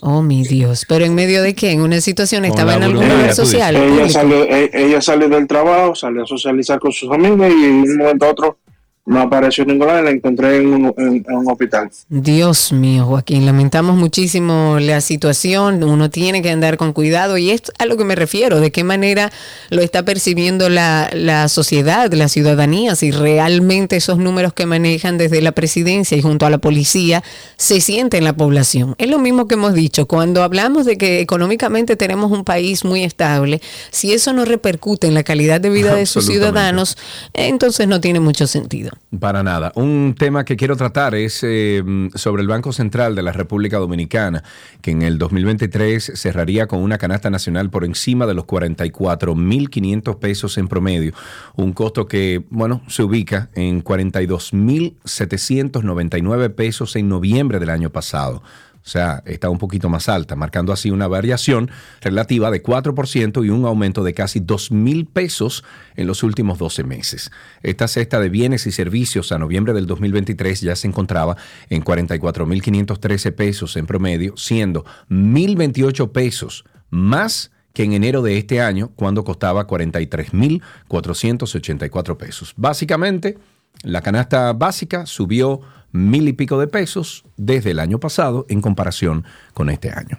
Oh, mi Dios. ¿Pero en medio de qué? ¿En una situación? ¿Estaba en algún lugar social? Ella público? salió, e- ella salió del trabajo, salió a socializar con sus amigos y en un momento a otro no apareció ninguna y la encontré en un, en- en un hospital. Dios mío, Joaquín, lamentamos muchísimo la situación, uno tiene que andar con cuidado y es a lo que me refiero, de qué manera lo está percibiendo la, la sociedad, la ciudadanía, si realmente esos números que manejan desde la presidencia y junto a la policía se sienten en la población. Es lo mismo que hemos dicho, cuando hablamos de que económicamente tenemos un país muy estable, si eso no repercute en la calidad de vida de sus ciudadanos, entonces no tiene mucho sentido. Para nada. Un tema que quiero tratar es eh, sobre el Banco Central de la República Dominicana, que en el 2023 cerraría con una canasta nacional por encima de los 44.500 pesos en promedio, un costo que, bueno, se ubica en 42.799 pesos en noviembre del año pasado. O sea, está un poquito más alta, marcando así una variación relativa de 4% y un aumento de casi 2 mil pesos en los últimos 12 meses. Esta cesta de bienes y servicios a noviembre del 2023 ya se encontraba en 44.513 pesos en promedio, siendo 1.028 pesos más que en enero de este año, cuando costaba 43.484 pesos. Básicamente, la canasta básica subió mil y pico de pesos desde el año pasado en comparación con este año.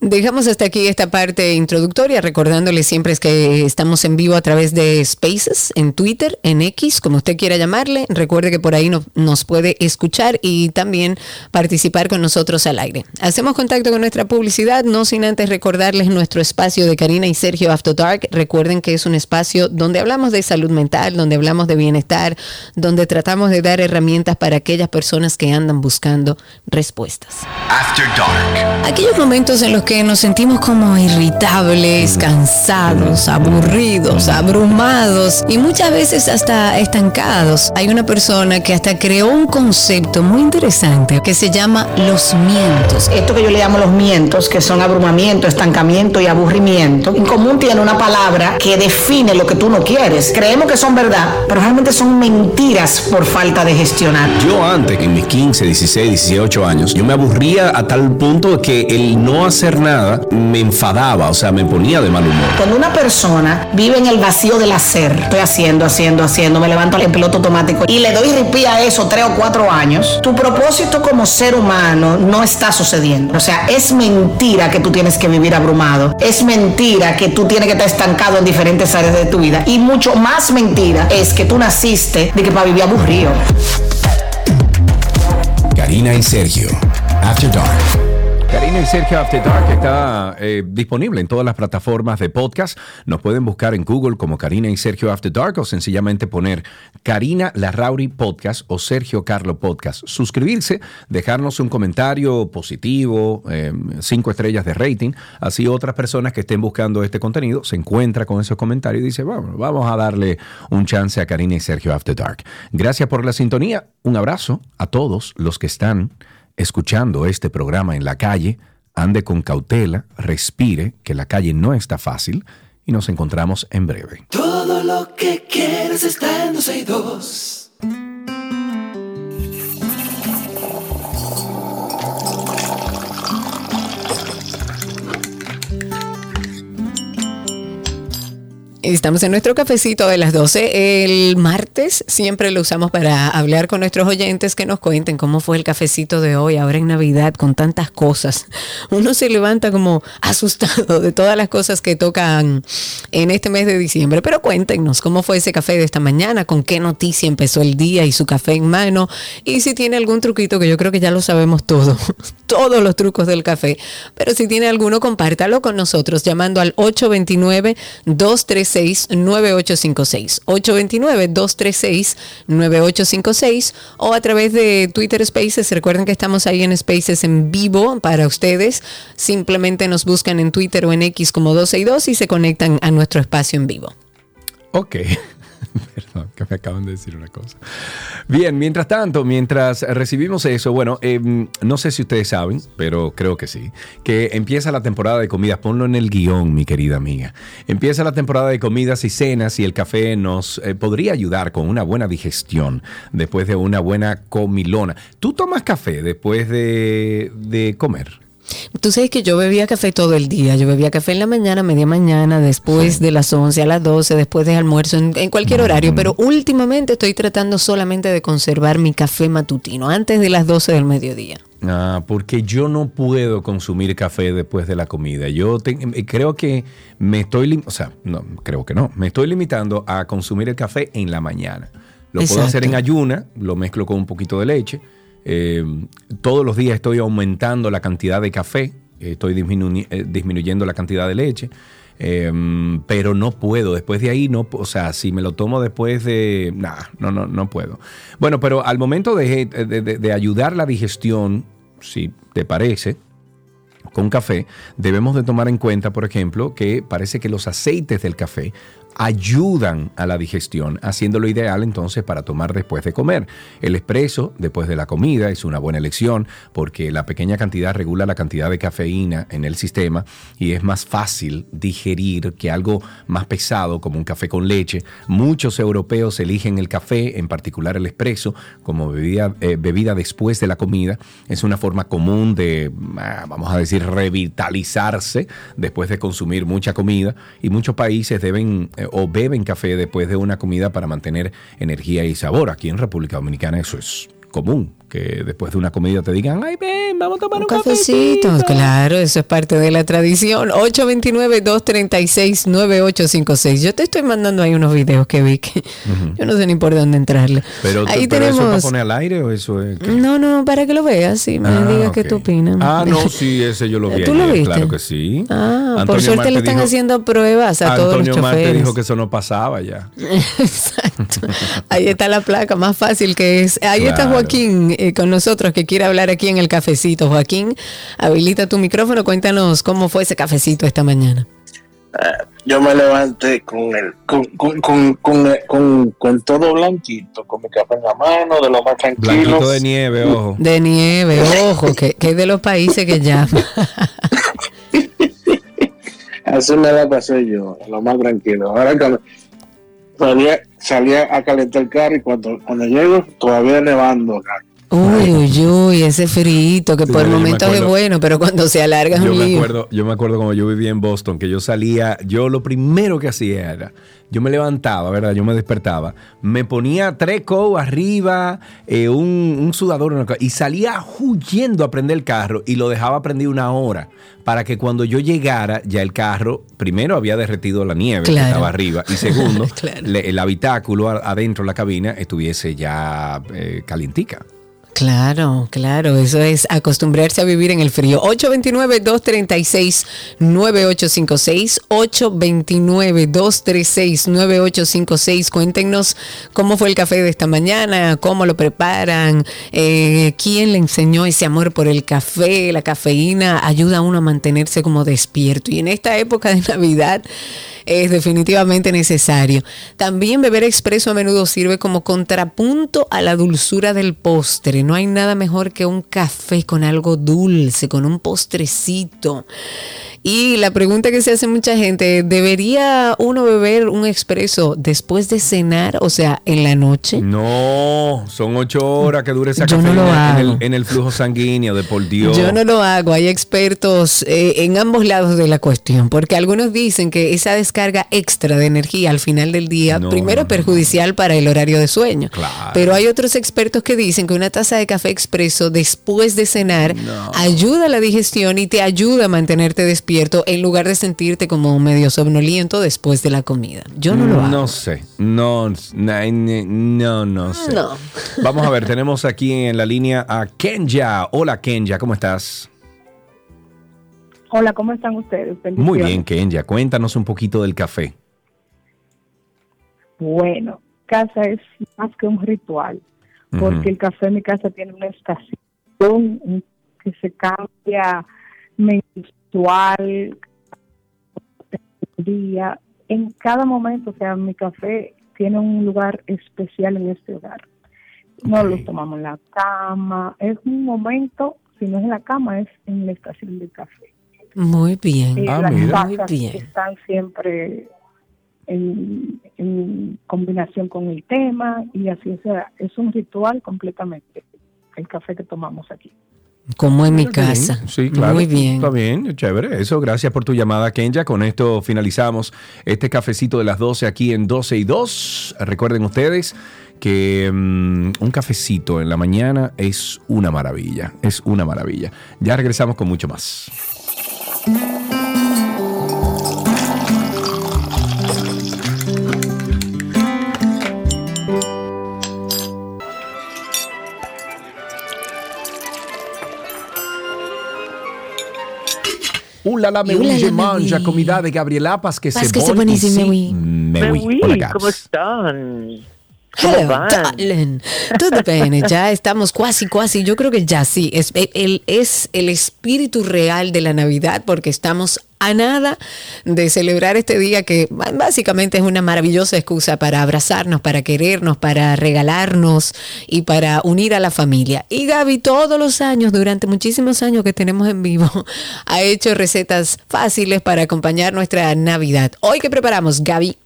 Dejamos hasta aquí esta parte introductoria, recordándoles siempre es que estamos en vivo a través de Spaces, en Twitter, en X, como usted quiera llamarle. Recuerde que por ahí no- nos puede escuchar y también participar con nosotros al aire. Hacemos contacto con nuestra publicidad, no sin antes recordarles nuestro espacio de Karina y Sergio After Dark. Recuerden que es un espacio donde hablamos de salud mental, donde hablamos de bienestar, donde tratamos de dar herramientas para aquellas personas que andan buscando respuestas. After Dark. Aquellos momentos en los que nos sentimos como irritables, cansados, aburridos, abrumados y muchas veces hasta estancados. Hay una persona que hasta creó un concepto muy interesante que se llama los mientos. Esto que yo le llamo los mientos, que son abrumamiento, estancamiento y aburrimiento, en común tiene una palabra que define lo que tú no quieres. Creemos que son verdad, pero realmente son mentiras por falta de gestionar. Yo antes, en mis 15, 16, 18 años, yo me aburría a tal punto que el no hacer nada me enfadaba, o sea, me ponía de mal humor. Cuando una persona vive en el vacío del hacer, estoy haciendo, haciendo, haciendo, me levanto en piloto automático y le doy ripí a eso tres o cuatro años, tu propósito como ser humano no está sucediendo. O sea, es mentira que tú tienes que vivir abrumado. Es mentira que tú tienes que estar estancado en diferentes áreas de tu vida. Y mucho más mentira es que tú naciste de que para vivir aburrido. Karina y Sergio, After Dark. Karina y Sergio After Dark está eh, disponible en todas las plataformas de podcast. Nos pueden buscar en Google como Karina y Sergio After Dark o sencillamente poner Karina Larrauri Podcast o Sergio Carlo Podcast. Suscribirse, dejarnos un comentario positivo, eh, cinco estrellas de rating. Así otras personas que estén buscando este contenido se encuentran con esos comentarios y dicen, bueno, vamos a darle un chance a Karina y Sergio After Dark. Gracias por la sintonía. Un abrazo a todos los que están escuchando este programa en la calle, ande con cautela, respire, que la calle no está fácil y nos encontramos en breve. Todo lo que está en 12 y 2. Estamos en nuestro cafecito de las 12. El martes siempre lo usamos para hablar con nuestros oyentes que nos cuenten cómo fue el cafecito de hoy, ahora en Navidad, con tantas cosas. Uno se levanta como asustado de todas las cosas que tocan en este mes de diciembre. Pero cuéntenos cómo fue ese café de esta mañana, con qué noticia empezó el día y su café en mano. Y si tiene algún truquito, que yo creo que ya lo sabemos todo, todos los trucos del café. Pero si tiene alguno, compártalo con nosotros llamando al 829-236-9856. 829-236-9856 o a través de Twitter Spaces. Recuerden que estamos ahí en Spaces en vivo para ustedes. Simplemente nos buscan en Twitter o en X como 12 y 2 y se conectan a nuestro espacio en vivo. Ok. Perdón, que me acaban de decir una cosa. Bien, mientras tanto, mientras recibimos eso, bueno, eh, no sé si ustedes saben, pero creo que sí, que empieza la temporada de comidas. Ponlo en el guion, mi querida amiga. Empieza la temporada de comidas y cenas y el café nos eh, podría ayudar con una buena digestión después de una buena comilona. ¿Tú tomas café después de, de comer? Tú sabes que yo bebía café todo el día. Yo bebía café en la mañana, media mañana, después de las 11 a las 12, después de almuerzo, en, en cualquier horario. Pero últimamente estoy tratando solamente de conservar mi café matutino, antes de las 12 del mediodía. Ah, porque yo no puedo consumir café después de la comida. Yo te- eh, creo que me estoy, o sea, no, creo que no, me estoy limitando a consumir el café en la mañana. Lo puedo hacer en ayuna, lo mezclo con un poquito de leche. Eh, todos los días estoy aumentando la cantidad de café, eh, estoy eh, disminuyendo la cantidad de leche. Eh, pero no puedo, después de ahí no, o sea, si me lo tomo después de, nah, no, no, no puedo. Bueno, pero al momento de, de- de- de ayudar la digestión, si te parece, con café, debemos de tomar en cuenta, por ejemplo, que parece que los aceites del café ayudan a la digestión, haciéndolo ideal entonces para tomar después de comer. El espresso después de la comida es una buena elección porque la pequeña cantidad regula la cantidad de cafeína en el sistema y es más fácil digerir que algo más pesado como un café con leche. Muchos europeos eligen el café, en particular el espresso, como bebida, eh, bebida después de la comida. Es una forma común de, ah, vamos a decir, revitalizarse después de consumir mucha comida y muchos países deben eh, o beben café después de una comida para mantener energía y sabor. Aquí en República Dominicana eso es común, que después de una comida te digan, ay, ven, vamos a tomar un, Cafecito, claro, eso es parte de la tradición. 829-236-9856. Yo te estoy mandando ahí unos videos que vi que yo no sé ni por dónde entrarle. Pero, ahí pero eso tenemos. para poner al aire o eso es... que- No, no, no, para que lo veas y me Ah, digas qué ok. tú opinas. Ah, no, sí, ese yo lo vi ¿Tú lo viste? claro que sí. Ah, por Antonio suerte Marte le están dijo- haciendo pruebas a todos los Marte choferes. dijo que eso no pasaba ya. Exacto. Ahí está la placa más fácil que es. Ahí está. Joaquín eh, con nosotros que quiere hablar aquí en el cafecito. Joaquín, habilita tu micrófono, cuéntanos cómo fue ese cafecito esta mañana. Yo me levanté con el, con, con, con, con, con- con todo blanquito, con mi café en la mano, de lo más tranquilo. Blanquito de nieve, ojo. De nieve, ojo, que, que es de los países que llama. Así me la pasé yo, lo más tranquilo. Ahora que salía, salía a calentar el carro y cuando, cuando llego, todavía nevando acá. Uy, uy, uy, ese frito que Sí, por momentos es bueno, pero cuando se alarga es Yo un me, lío. acuerdo, yo me acuerdo cuando yo vivía en Boston, que yo salía, yo lo primero que hacía era, yo me levantaba, ¿verdad? Yo me despertaba, me ponía tres coats arriba, eh, un, un sudador cosa, y salía huyendo a prender el carro y lo dejaba prendido una hora para que cuando yo llegara ya el carro, primero había derretido la nieve que Claro. estaba arriba y segundo, Claro. le- el habitáculo adentro de la cabina estuviese ya eh, calientica. Claro, claro, eso es acostumbrarse a vivir en el frío. 829-236-9856, 829-236-9856. Cuéntenos cómo fue el café de esta mañana, cómo lo preparan, eh, quién le enseñó ese amor por el café, la cafeína ayuda a uno a mantenerse como despierto. Y en esta época de Navidad es definitivamente necesario. También beber expreso a menudo sirve como contrapunto a la dulzura del postre. No hay nada mejor que un café con algo dulce, con un postrecito. Y la pregunta que se hace mucha gente, ¿debería uno beber un expreso después de cenar, o sea, en la noche? No, son ocho horas que dura esa Yo no lo cafeína en, hago. el, en el flujo sanguíneo, de por Dios. Yo no lo hago, hay expertos eh, en ambos lados de la cuestión, porque algunos dicen que esa descarga extra de energía al final del día, No, primero perjudicial para el horario de sueño, Claro. pero hay otros expertos que dicen que una taza de café expreso después de cenar ayuda a la digestión y te ayuda a mantenerte despierto en lugar de sentirte como medio somnoliento después de la comida. Yo no lo hago. No sé, no, no, no sé. No. Vamos a ver, tenemos aquí en la línea a Kenya. Hola Kenya, ¿cómo estás? Hola, ¿cómo están ustedes? Muy bien, Kenya. Cuéntanos un poquito del café. Bueno, casa es más que un ritual, porque el café en mi casa tiene una estación que se cambia mensual, día, en cada momento, o sea, mi café tiene un lugar especial en este hogar. No lo tomamos en la cama, es un momento, si no es en la cama, es en la estación del café. Muy bien. Eh, Ah, las Muy bien. están siempre en, en combinación con el tema y así, o sea, es un ritual completamente el café que tomamos aquí. Como en mi bien. casa. Sí, claro. Muy bien. Está bien, chévere. Eso, gracias por tu llamada, Kenya. Con esto finalizamos este cafecito de las 12 aquí en 12 y 2. Recuerden ustedes que mm, un cafecito en la mañana es una maravilla. Es una maravilla. Ya regresamos con mucho más. Uh, la, la, me me manja, huye. comida de Gabriela Paz que Paz se que se bon buenísimo, me Gabs. ¿cómo están? ¿Cómo Hello, darling. Todo bien, ya estamos casi, casi. Yo creo que ya sí. Es el, es el espíritu real de la Navidad porque estamos a nada de celebrar este día que básicamente es una maravillosa excusa para abrazarnos, para querernos, para regalarnos y para unir a la familia. Y Gaby todos los años, durante muchísimos años que tenemos en vivo, ha hecho recetas fáciles para acompañar nuestra Navidad. Hoy que preparamos, Gaby.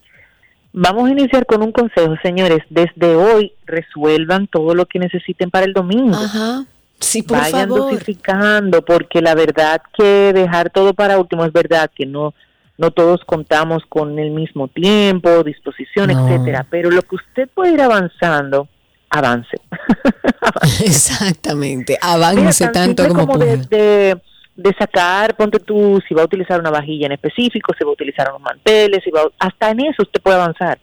Vamos a iniciar con un consejo, señores. Desde hoy resuelvan todo lo que necesiten para el domingo. Ajá. Sí, por Vayan favor. dosificando, porque la verdad que dejar todo para último es verdad que no no todos contamos con el mismo tiempo, disposición, No. etcétera. Pero lo que usted puede ir avanzando, avance. Exactamente. Avance tan tanto simple como de, de, de sacar, ponte tú, si va a utilizar una vajilla en específico, si va a utilizar unos manteles, si va a- hasta en eso usted puede avanzar.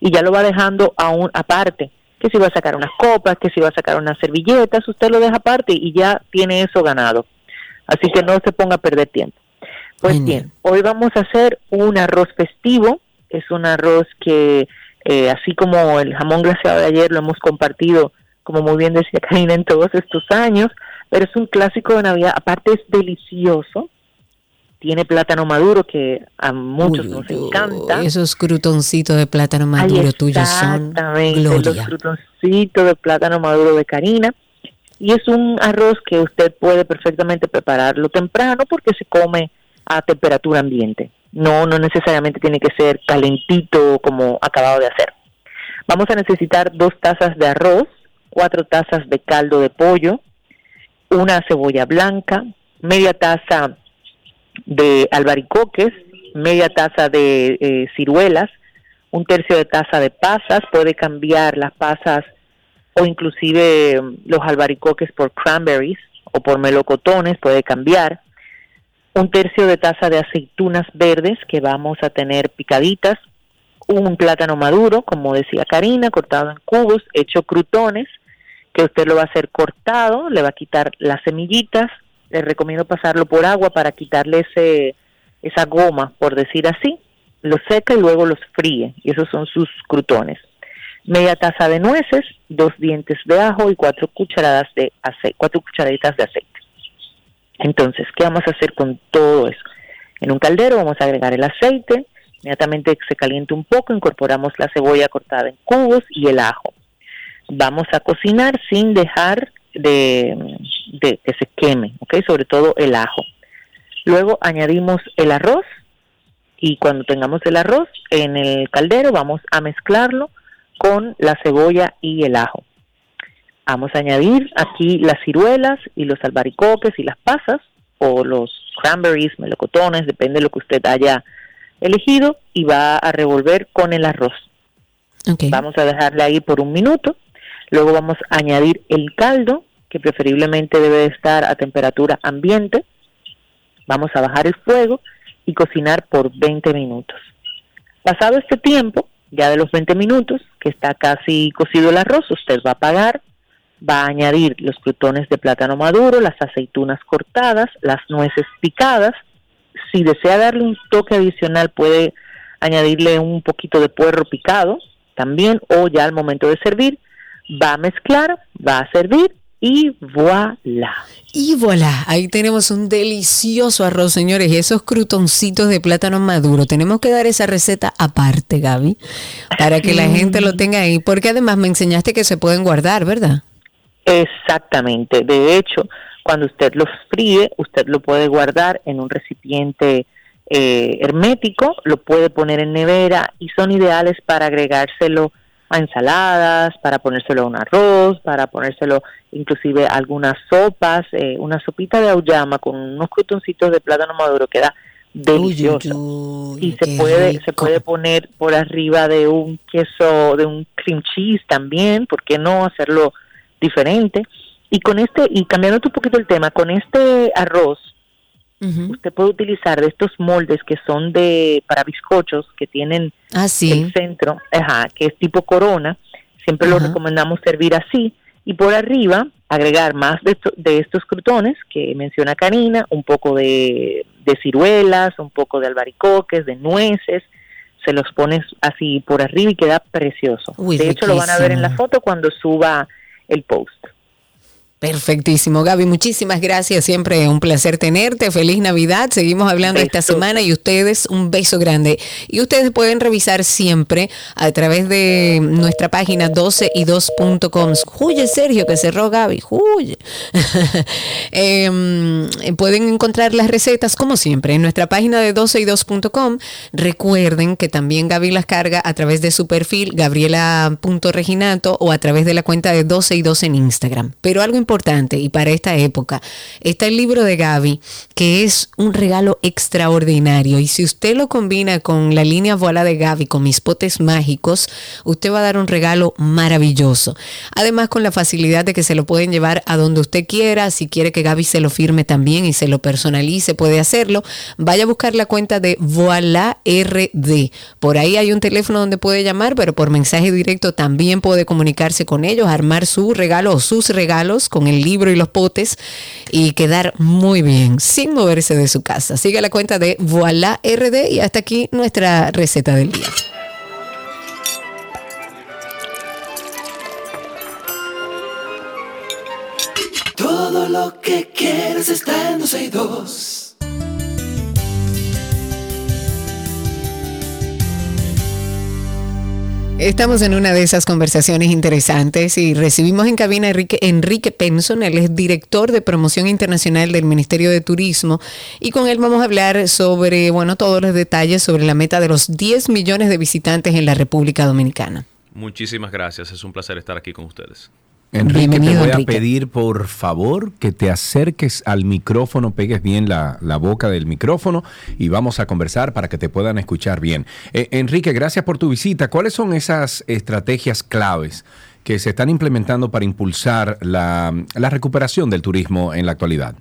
Y ya lo va dejando aún aparte. Que si va a sacar unas copas, que si va a sacar unas servilletas, usted lo deja aparte y ya tiene eso ganado. Así que no se ponga a perder tiempo. Pues bien, hoy vamos a hacer un arroz festivo. Es un arroz que, eh, así como el jamón glaseado de ayer, lo hemos compartido, como muy bien decía Karina, en todos estos años. Pero es un clásico de Navidad. Aparte es delicioso. Tiene plátano maduro que a muchos Uy, nos encanta. Esos crutoncitos de plátano maduro tuyos son exactamente, los gloria. crutoncitos de plátano maduro de Karina. Y es un arroz que usted puede perfectamente prepararlo temprano porque se come a temperatura ambiente. No, no necesariamente tiene que ser calentito como acabado de hacer. Vamos a necesitar dos tazas de arroz, cuatro tazas de caldo de pollo, una cebolla blanca, media taza de albaricoques, media taza de eh, ciruelas, un tercio de taza de pasas, puede cambiar las pasas o inclusive mm, los albaricoques por cranberries o por melocotones, puede cambiar. Un tercio de taza de aceitunas verdes que vamos a tener picaditas, un plátano maduro, como decía Karina, cortado en cubos, hecho crutones, que usted lo va a hacer cortado, le va a quitar las semillitas, le recomiendo pasarlo por agua para quitarle ese, esa goma, por decir así, lo seca y luego los fríe, y esos son sus crutones. Media taza de nueces, dos dientes de ajo y cuatro cucharadas de aceite, cuatro cucharaditas de aceite. Entonces, ¿qué vamos a hacer con todo eso? En un caldero vamos a agregar el aceite, inmediatamente que se caliente un poco, incorporamos la cebolla cortada en cubos y el ajo. Vamos a cocinar sin dejar de, de que se queme, ¿ok? Sobre todo el ajo. Luego añadimos el arroz y cuando tengamos el arroz en el caldero vamos a mezclarlo con la cebolla y el ajo. Vamos a añadir aquí las ciruelas y los albaricoques y las pasas o los cranberries, melocotones, depende de lo que usted haya elegido y va a revolver con el arroz. Vamos a dejarle ahí por un minuto. Luego vamos a añadir el caldo, que preferiblemente debe estar a temperatura ambiente. Vamos a bajar el fuego y cocinar por 20 minutos. Pasado este tiempo, ya de los 20 minutos, que está casi cocido el arroz, usted va a apagar, va a añadir los crutones de plátano maduro, las aceitunas cortadas, las nueces picadas. Si desea darle un toque adicional, puede añadirle un poquito de puerro picado también, o ya al momento de servir, va a mezclar, va a servir y voilà. Y voilà, ahí tenemos un delicioso arroz, señores, y esos crutoncitos de plátano maduro. Tenemos que dar esa receta aparte, Gaby, para que la gente lo tenga ahí, porque además me enseñaste que se pueden guardar, ¿verdad? Exactamente. De hecho, cuando usted los fríe, usted lo puede guardar en un recipiente eh, hermético, lo puede poner en nevera y son ideales para agregárselo a ensaladas, para ponérselo a un arroz, para ponérselo inclusive a algunas sopas, eh, una sopita de auyama con unos crutoncitos de plátano maduro queda delicioso y se puede se puede poner por arriba de un queso de un cream cheese también, ¿por qué no hacerlo diferente? Y con este y cambiando un poquito el tema, con este arroz Usted puede utilizar de estos moldes que son de para bizcochos que tienen Ah, sí. el centro, ajá, que es tipo corona. Siempre lo recomendamos servir así y por arriba agregar más de, esto- de estos crutones que menciona Karina, un poco de, de ciruelas, un poco de albaricoques, de nueces. Se los pones así por arriba y queda precioso. Uy, de hecho, lo van a ver en la foto cuando suba el post. Perfectísimo, Gaby. Muchísimas gracias. Siempre un placer tenerte. Feliz Navidad. Seguimos hablando esta semana y ustedes un beso grande. Y ustedes pueden revisar siempre a través de nuestra página 12y2.com. Huye, Sergio, que cerró Gaby. Huye. Em, pueden encontrar las recetas, como siempre, en nuestra página de 12y2.com. Recuerden que también Gaby las carga a través de su perfil, gabriela.reginato, o a través de la cuenta de 12 y 2 en Instagram. Pero algo importante, y para esta época, está el libro de Gaby, que es un regalo extraordinario. Y si usted lo combina con la línea Voila de Gaby, con mis potes mágicos, usted va a dar un regalo maravilloso. Además, con la facilidad de que se lo pueden llevar a donde usted quiera. Si quiere que Gaby se lo firme también y se lo personalice, puede hacerlo. Vaya a buscar la cuenta de Voila RD. Por ahí hay un teléfono donde puede llamar, pero por mensaje directo también puede comunicarse con ellos, armar su regalo o sus regalos el libro y los potes y quedar muy bien sin moverse de su casa. Sigue la cuenta de Voila RD y hasta aquí nuestra receta del día. Todo lo que quieres está en 12 y 2. Estamos en una de esas conversaciones interesantes y recibimos en cabina a Enrique, Enrique Penson, él es director de promoción internacional del Ministerio de Turismo y con él vamos a hablar sobre, bueno, todos los detalles sobre la meta de los 10 millones de visitantes en la República Dominicana. Muchísimas gracias, es un placer estar aquí con ustedes. Enrique, te voy a pedir por favor que te acerques al micrófono, pegues bien la, la boca del micrófono y vamos a conversar para que te puedan escuchar bien. Eh, Enrique, gracias por tu visita. ¿Cuáles son esas estrategias claves que se están implementando para impulsar la, la recuperación del turismo en la actualidad?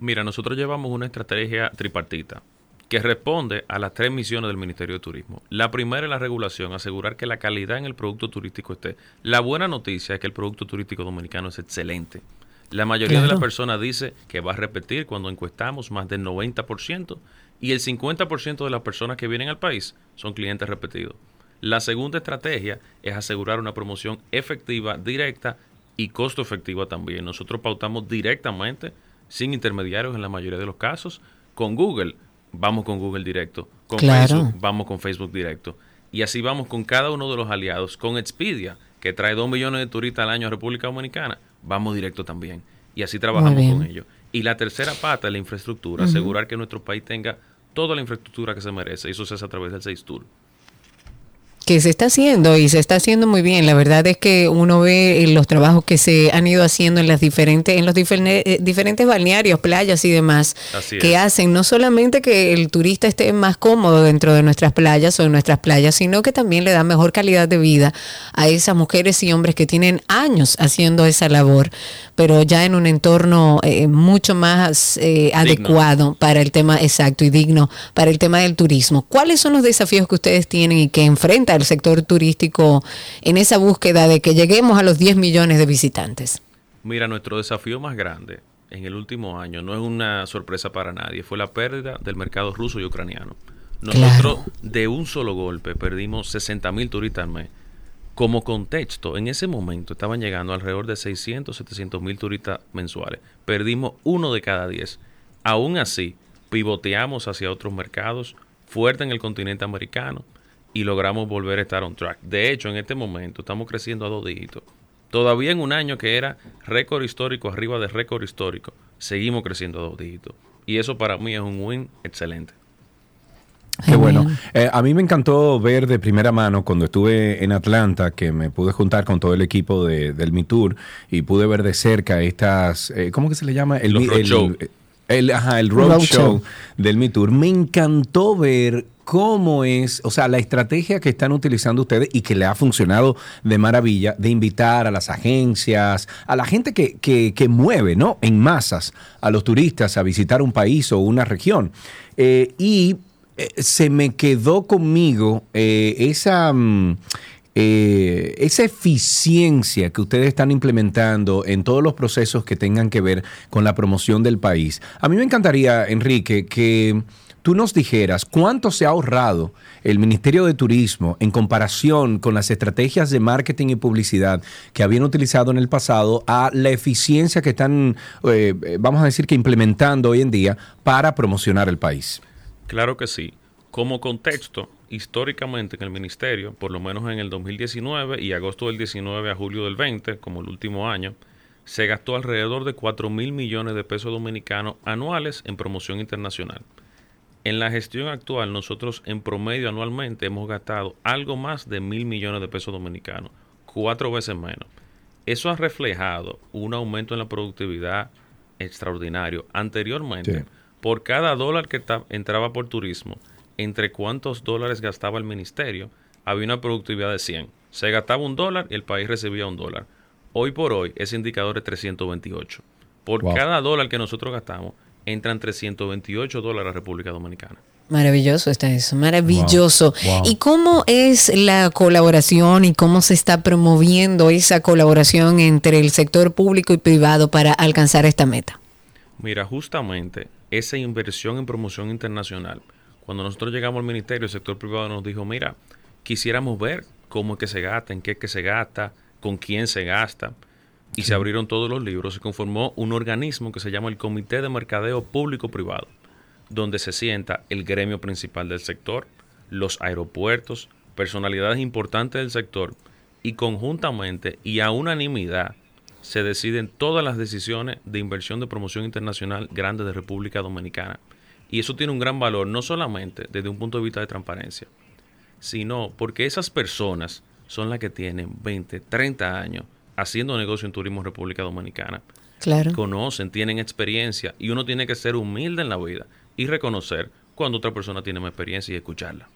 Mira, nosotros llevamos una estrategia tripartita que responde a las tres misiones del Ministerio de Turismo. La primera es la regulación, asegurar que la calidad en el producto turístico esté. La buena noticia es que el producto turístico dominicano es excelente. La mayoría de las personas dice que va a repetir cuando encuestamos más del 90% y el 50% de las personas que vienen al país son clientes repetidos. La segunda estrategia es asegurar una promoción efectiva, directa y costo efectiva también. Nosotros pautamos directamente, sin intermediarios en la mayoría de los casos, con Google. Vamos con Google directo. Con Claro. Facebook, vamos con Facebook directo. Y así vamos con cada uno de los aliados. Con Expedia, que trae 2 millones de turistas al año a República Dominicana, vamos directo también. Y así trabajamos con ellos. Y la tercera pata es la infraestructura, asegurar que nuestro país tenga toda la infraestructura que se merece. Y eso se hace a través del 6 Tour. Que se está haciendo y se está haciendo muy bien. La verdad es que uno ve eh, los trabajos que se han ido haciendo en las diferentes, en los diferne- eh, diferentes balnearios, playas y demás, Así que es. hacen no solamente que el turista esté más cómodo dentro de nuestras playas o en nuestras playas, sino que también le da mejor calidad de vida a esas mujeres y hombres que tienen años haciendo esa labor, pero ya en un entorno eh, mucho más eh, adecuado para el tema exacto y digno para el tema del turismo. ¿Cuáles son los desafíos que ustedes tienen y que enfrenta el sector turístico en esa búsqueda de que lleguemos a los 10 millones de visitantes? Mira, nuestro desafío más grande en el último año no es una sorpresa para nadie, fue la pérdida del mercado ruso y ucraniano. Nosotros de un solo golpe perdimos 60 mil turistas al mes. Como contexto, en ese momento estaban llegando alrededor de 600, 700 mil turistas mensuales. Perdimos uno de cada 10. Aún así, pivoteamos hacia otros mercados, fuerte en el continente americano, y logramos volver a estar on track. De hecho, en este momento estamos creciendo a dos dígitos. Todavía en un año que era récord histórico, arriba de récord histórico, seguimos creciendo a dos dígitos. Y eso para mí es un win excelente. Qué bueno. Eh, a mí me encantó ver de primera mano cuando estuve en Atlanta, que me pude juntar con todo el equipo de, del Mi Tour y pude ver de cerca estas, eh, ¿cómo que se le llama? El, roadshow. el, el- ajá, el road, Road show show. del Mi Tour. Me encantó ver cómo es, o sea, la estrategia que están utilizando ustedes y que le ha funcionado de maravilla de invitar a las agencias, a la gente que, que, que mueve, ¿no? En masas a los turistas a visitar un país o una región. Eh, y eh, se me quedó conmigo eh, esa, mm, eh, esa eficiencia que ustedes están implementando en todos los procesos que tengan que ver con la promoción del país. A mí me encantaría, Enrique, que tú nos dijeras cuánto se ha ahorrado el Ministerio de Turismo en comparación con las estrategias de marketing y publicidad que habían utilizado en el pasado a la eficiencia que están, eh, vamos a decir que implementando hoy en día para promocionar el país. Claro que sí. Como contexto, históricamente en el ministerio, por lo menos en el 2019 y agosto del 19 a julio del 20, como el último año, se gastó alrededor de 4 mil millones de pesos dominicanos anuales en promoción internacional. En la gestión actual, nosotros en promedio anualmente hemos gastado algo más de mil millones de pesos dominicanos, cuatro veces menos. Eso ha reflejado un aumento en la productividad extraordinario. Anteriormente, Sí. por cada dólar que entraba por turismo, entre cuántos dólares gastaba el ministerio, había una productividad de 100. Se gastaba un dólar y el país recibía un dólar. Hoy por hoy, ese indicador es 328. Por Wow. cada dólar que nosotros gastamos, entran 328 dólares a República Dominicana. Maravilloso está eso, maravilloso. Wow, wow. ¿Y cómo es la colaboración y cómo se está promoviendo esa colaboración entre el sector público y privado para alcanzar esta meta? Mira, justamente esa inversión en promoción internacional, cuando nosotros llegamos al ministerio, el sector privado nos dijo, mira, quisiéramos ver cómo es que se gasta, en qué es que se gasta, con quién se gasta. Y se abrieron todos los libros, se conformó un organismo que se llama el Comité de Mercadeo Público-Privado, donde se sienta el gremio principal del sector, los aeropuertos, personalidades importantes del sector, y conjuntamente y a unanimidad se deciden todas las decisiones de inversión de promoción internacional grande de República Dominicana. Y eso tiene un gran valor, no solamente desde un punto de vista de transparencia, sino porque esas personas son las que tienen 20, 30 años haciendo negocio en turismo en República Dominicana. Claro. Conocen, tienen experiencia y uno tiene que ser humilde en la vida y reconocer cuando otra persona tiene más experiencia y escucharla.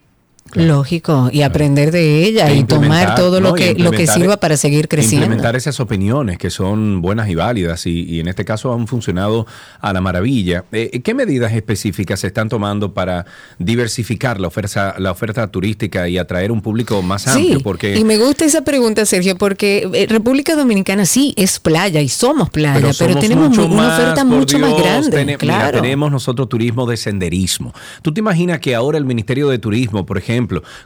Lógico, y aprender de ella E y tomar todo lo que, lo que sirva para seguir creciendo. Implementar esas opiniones que son buenas y válidas y, y en este caso han funcionado a la maravilla. Eh, ¿Qué medidas específicas se están tomando para diversificar la oferta, la oferta turística y atraer un público más amplio? Sí, Porque y me gusta esa pregunta, Sergio, porque eh, República Dominicana sí es playa y somos playa, pero, somos tenemos mucho una más, oferta mucho más grande. mira, tenemos nosotros turismo de senderismo. ¿Tú te imaginas que ahora el Ministerio de Turismo, por ejemplo,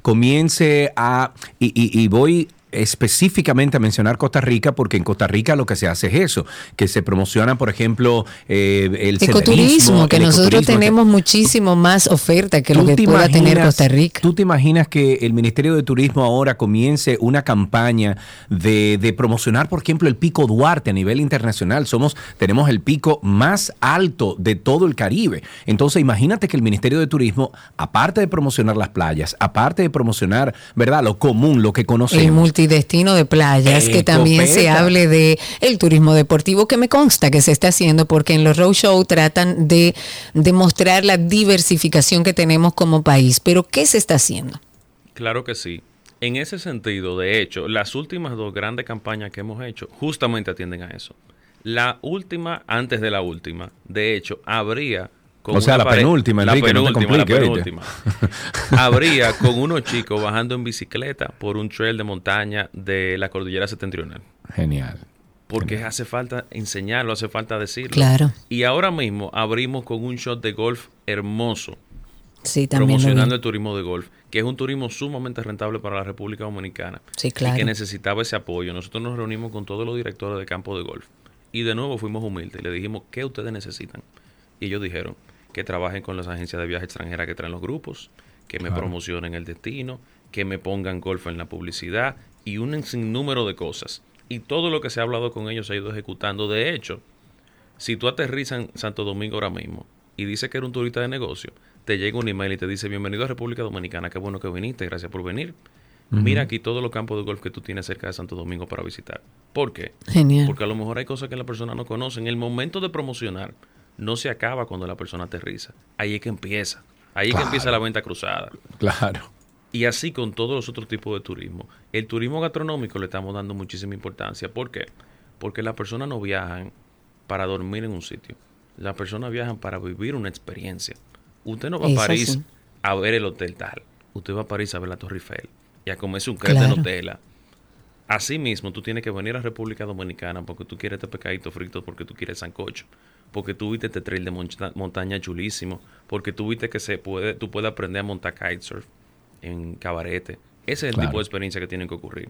comience a, y, y- y voy específicamente a mencionar Costa Rica porque en Costa Rica lo que se hace es eso, que se promociona, por ejemplo, eh, el Ecoturismo, que el nosotros ecoturismo, que- tenemos muchísimo más oferta que lo ¿Tú que te pueda tener Costa Rica. ¿Tú te imaginas que el Ministerio de Turismo ahora comience una campaña de, de promocionar, por ejemplo, el Pico Duarte a nivel internacional? Somos, tenemos el pico más alto de todo el Caribe. Entonces, imagínate que el Ministerio de Turismo, aparte de promocionar las playas, aparte de promocionar, ¿verdad? Lo común, lo que conocemos. Multidestino de playas, que también se hable de el turismo deportivo, que me consta que se está haciendo, porque en los roadshow tratan de demostrar la diversificación que tenemos como país. Pero, ¿qué se está haciendo? Claro que sí. En ese sentido, de hecho, las últimas dos grandes campañas que hemos hecho justamente atienden a eso. La última, antes de la última, de hecho, habría... O sea, la pare- penúltima, la Enrique, no te penúltima, la penúltima. habría con unos chicos bajando en bicicleta por un trail de montaña de la cordillera septentrional. Genial. Porque hace falta enseñarlo, hace falta decirlo. Claro. Y ahora mismo abrimos con un shot de golf hermoso Sí, también promocionando el turismo de golf, que es un turismo sumamente rentable para la República Dominicana. Sí, claro. Y que necesitaba ese apoyo. Nosotros nos reunimos con todos los directores de campo de golf. Y de nuevo fuimos humildes y le dijimos, ¿qué ustedes necesitan? Y ellos dijeron que trabajen con las agencias de viaje extranjeras que traen los grupos, que me Claro. promocionen el destino, que me pongan golf en la publicidad y un sinnúmero de cosas. Y todo lo que se ha hablado con ellos se ha ido ejecutando. De hecho, si tú aterrizas en Santo Domingo ahora mismo y dices que eres un turista de negocio, te llega un email y te dice, bienvenido a República Dominicana, qué bueno que viniste, gracias por venir. Mira aquí todos los campos de golf que tú tienes cerca de Santo Domingo para visitar. ¿Por qué? Genial. Porque a lo mejor hay cosas que la persona no conoce. En el momento de promocionar, no se acaba cuando la persona aterriza. Ahí es que empieza. Ahí es que empieza la venta cruzada. Claro. Y así con todos los otros tipos de turismo. El turismo gastronómico le estamos dando muchísima importancia. ¿Por qué? Porque las personas no viajan para dormir en un sitio. Las personas viajan para vivir una experiencia. Usted no va a París sí. a ver el hotel tal. Usted va a París a ver la Torre Eiffel y a comerse un crepe Claro. de Nutella. Así mismo, tú tienes que venir a República Dominicana porque tú quieres este pescadito frito, porque tú quieres sancocho, porque tú viste este trail de monta- montaña chulísimo, porque tú viste que se puede, tú puedes aprender a montar kitesurf en cabarete. Ese es el Claro. tipo de experiencia que tienen que ocurrir.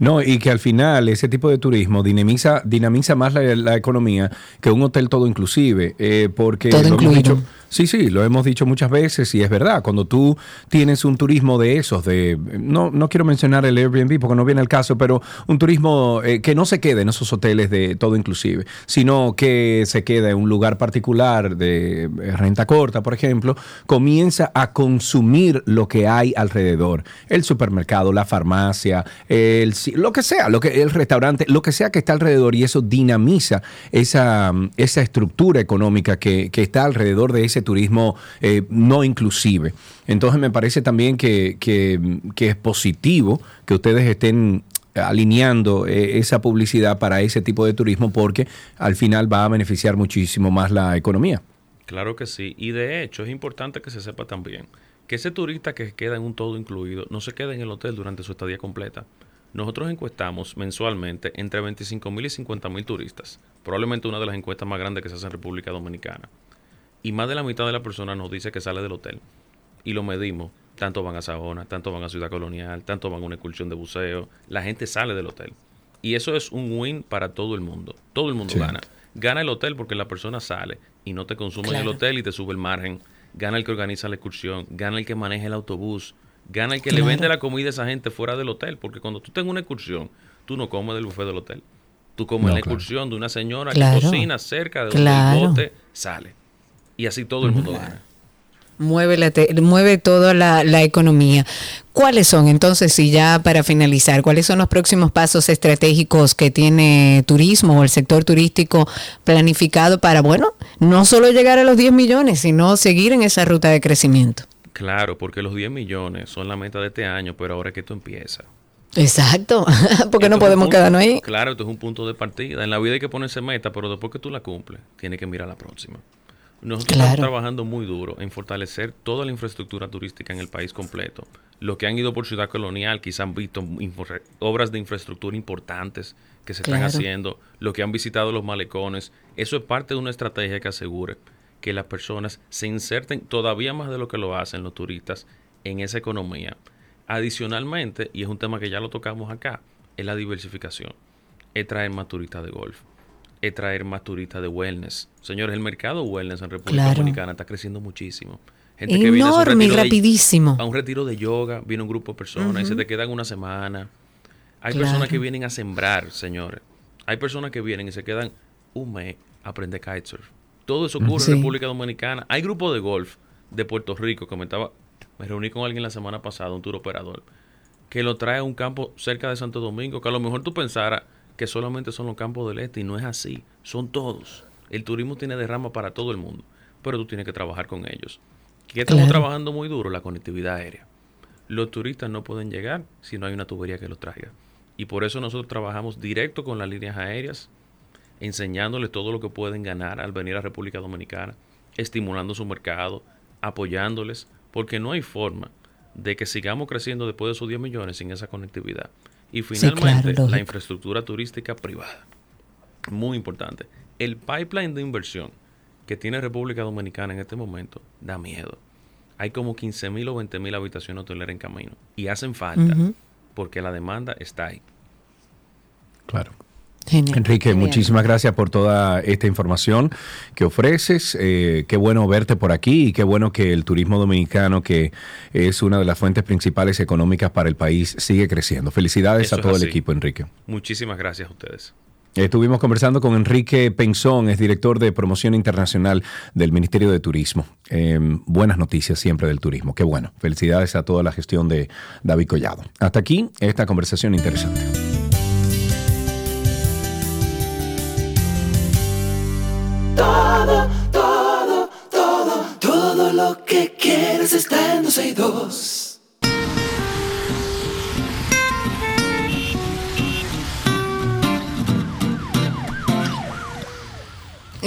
No, y que al final ese tipo de turismo dinamiza, dinamiza más la, la economía que un hotel todo inclusive, eh, porque Todo lo hemos dicho, sí, sí, lo hemos dicho muchas veces y es verdad, cuando tú tienes un turismo de esos, de no, no quiero mencionar el Airbnb porque no viene el caso, pero un turismo eh, que no se quede en esos hoteles de todo inclusive, sino que se queda en un lugar particular de eh, renta corta, por ejemplo, comienza a consumir lo que hay alrededor, el supermercado, la farmacia, el, lo que sea, lo que, el restaurante, lo que sea que está alrededor y eso dinamiza esa, mm, esa estructura económica que, que está alrededor de ese turismo eh, no inclusive. Entonces me parece también que, que- es positivo que ustedes estén alineando eh, esa publicidad para ese tipo de turismo porque al final va a beneficiar muchísimo más la economía. Claro que sí. Y de hecho es importante que se sepa también que ese turista que queda en un todo incluido no se queda en el hotel durante su estadía completa. Nosotros encuestamos mensualmente entre 25 mil y 50 mil turistas. Probablemente una de las encuestas más grandes que se hace en República Dominicana. Y más de la mitad de la persona nos dice que sale del hotel. Y lo medimos. Tanto van a Sajona, tanto van a Ciudad Colonial, tanto van a una excursión de buceo. La gente sale del hotel. Y eso es un win para todo el mundo. Todo el mundo Sí. gana. Gana el hotel porque la persona sale y no te consume en el Claro. hotel y te sube el margen. Gana el que organiza la excursión. Gana el que maneja el autobús. Gana el que le Claro. vende la comida a esa gente fuera del hotel. Porque cuando tú tengas una excursión, tú no comes del buffet del hotel. Tú comes No, en la claro. excursión de una señora Claro. que cocina cerca de donde Claro. el bote sale. Y así todo el mundo gana. Mueve, la te- mueve toda la, la economía. ¿Cuáles son entonces, y ya para finalizar, cuáles son los próximos pasos estratégicos que tiene turismo o el sector turístico planificado para, bueno, no solo llegar a los 10 millones, sino seguir en esa ruta de crecimiento? Claro, porque los 10 millones son la meta de este año, pero ahora es que esto empieza. Exacto, porque Esto no podemos punto- quedarnos ahí. Claro, esto es un punto de partida. En la vida hay que ponerse meta, pero después que tú la cumples, tienes que mirar la próxima. Nosotros Claro. estamos trabajando muy duro en fortalecer toda la infraestructura turística en el país completo. Los que han ido por Ciudad Colonial quizás han visto obras de infraestructura importantes que se están haciendo. Los que han visitado los malecones. Eso es parte de una estrategia que asegure que las personas se inserten todavía más de lo que lo hacen los turistas en esa economía Adicionalmente, y es un tema que ya lo tocamos acá, es la diversificación. Es traer más turistas de golf. Es traer más turistas de wellness. Señores, el mercado wellness en República Claro. Dominicana está creciendo muchísimo. Gente que viene a Enorme y retiro de- rapidísimo. a un retiro de yoga, viene un grupo de personas y se te quedan una semana. Hay Claro. personas que vienen a sembrar, señores. Hay personas que vienen y se quedan un mes a aprender kitesurf. Todo eso ocurre Sí. en República Dominicana. Hay grupos de golf de Puerto Rico, comentaba, me reuní con alguien la semana pasada, un tour operador, que lo trae a un campo cerca de Santo Domingo, que a lo mejor tú pensaras que solamente son los campos del este y no es así, son todos. El turismo tiene derrama para todo el mundo, pero tú tienes que trabajar con ellos. ¿Qué estamos Claro. trabajando muy duro? La conectividad aérea. Los turistas no pueden llegar si no hay una tubería que los traiga. Y por eso nosotros trabajamos directo con las líneas aéreas, enseñándoles todo lo que pueden ganar al venir a República Dominicana, estimulando su mercado, apoyándoles, porque no hay forma de que sigamos creciendo después de esos 10 millones sin esa conectividad. Y Sí, finalmente, claro, la infraestructura turística privada. Muy importante. El pipeline de inversión que tiene República Dominicana en este momento da miedo. Hay como 15 mil o 20 mil habitaciones hoteleras en camino. Y hacen falta porque la demanda está ahí. Claro. Genial. Enrique, Genial. muchísimas gracias por toda esta información que ofreces. Eh, qué bueno verte por aquí y qué bueno que el turismo dominicano, que es una de las fuentes principales económicas para el país, sigue creciendo. Felicidades Eso a todo el equipo, Enrique. Muchísimas gracias a ustedes. Estuvimos conversando con Enrique Penzón, es director de promoción internacional del Ministerio de Turismo. Eh, buenas noticias siempre del turismo, qué bueno. Felicidades a toda la gestión de David Collado. Hasta aquí esta conversación interesante. Que quieres está en 262.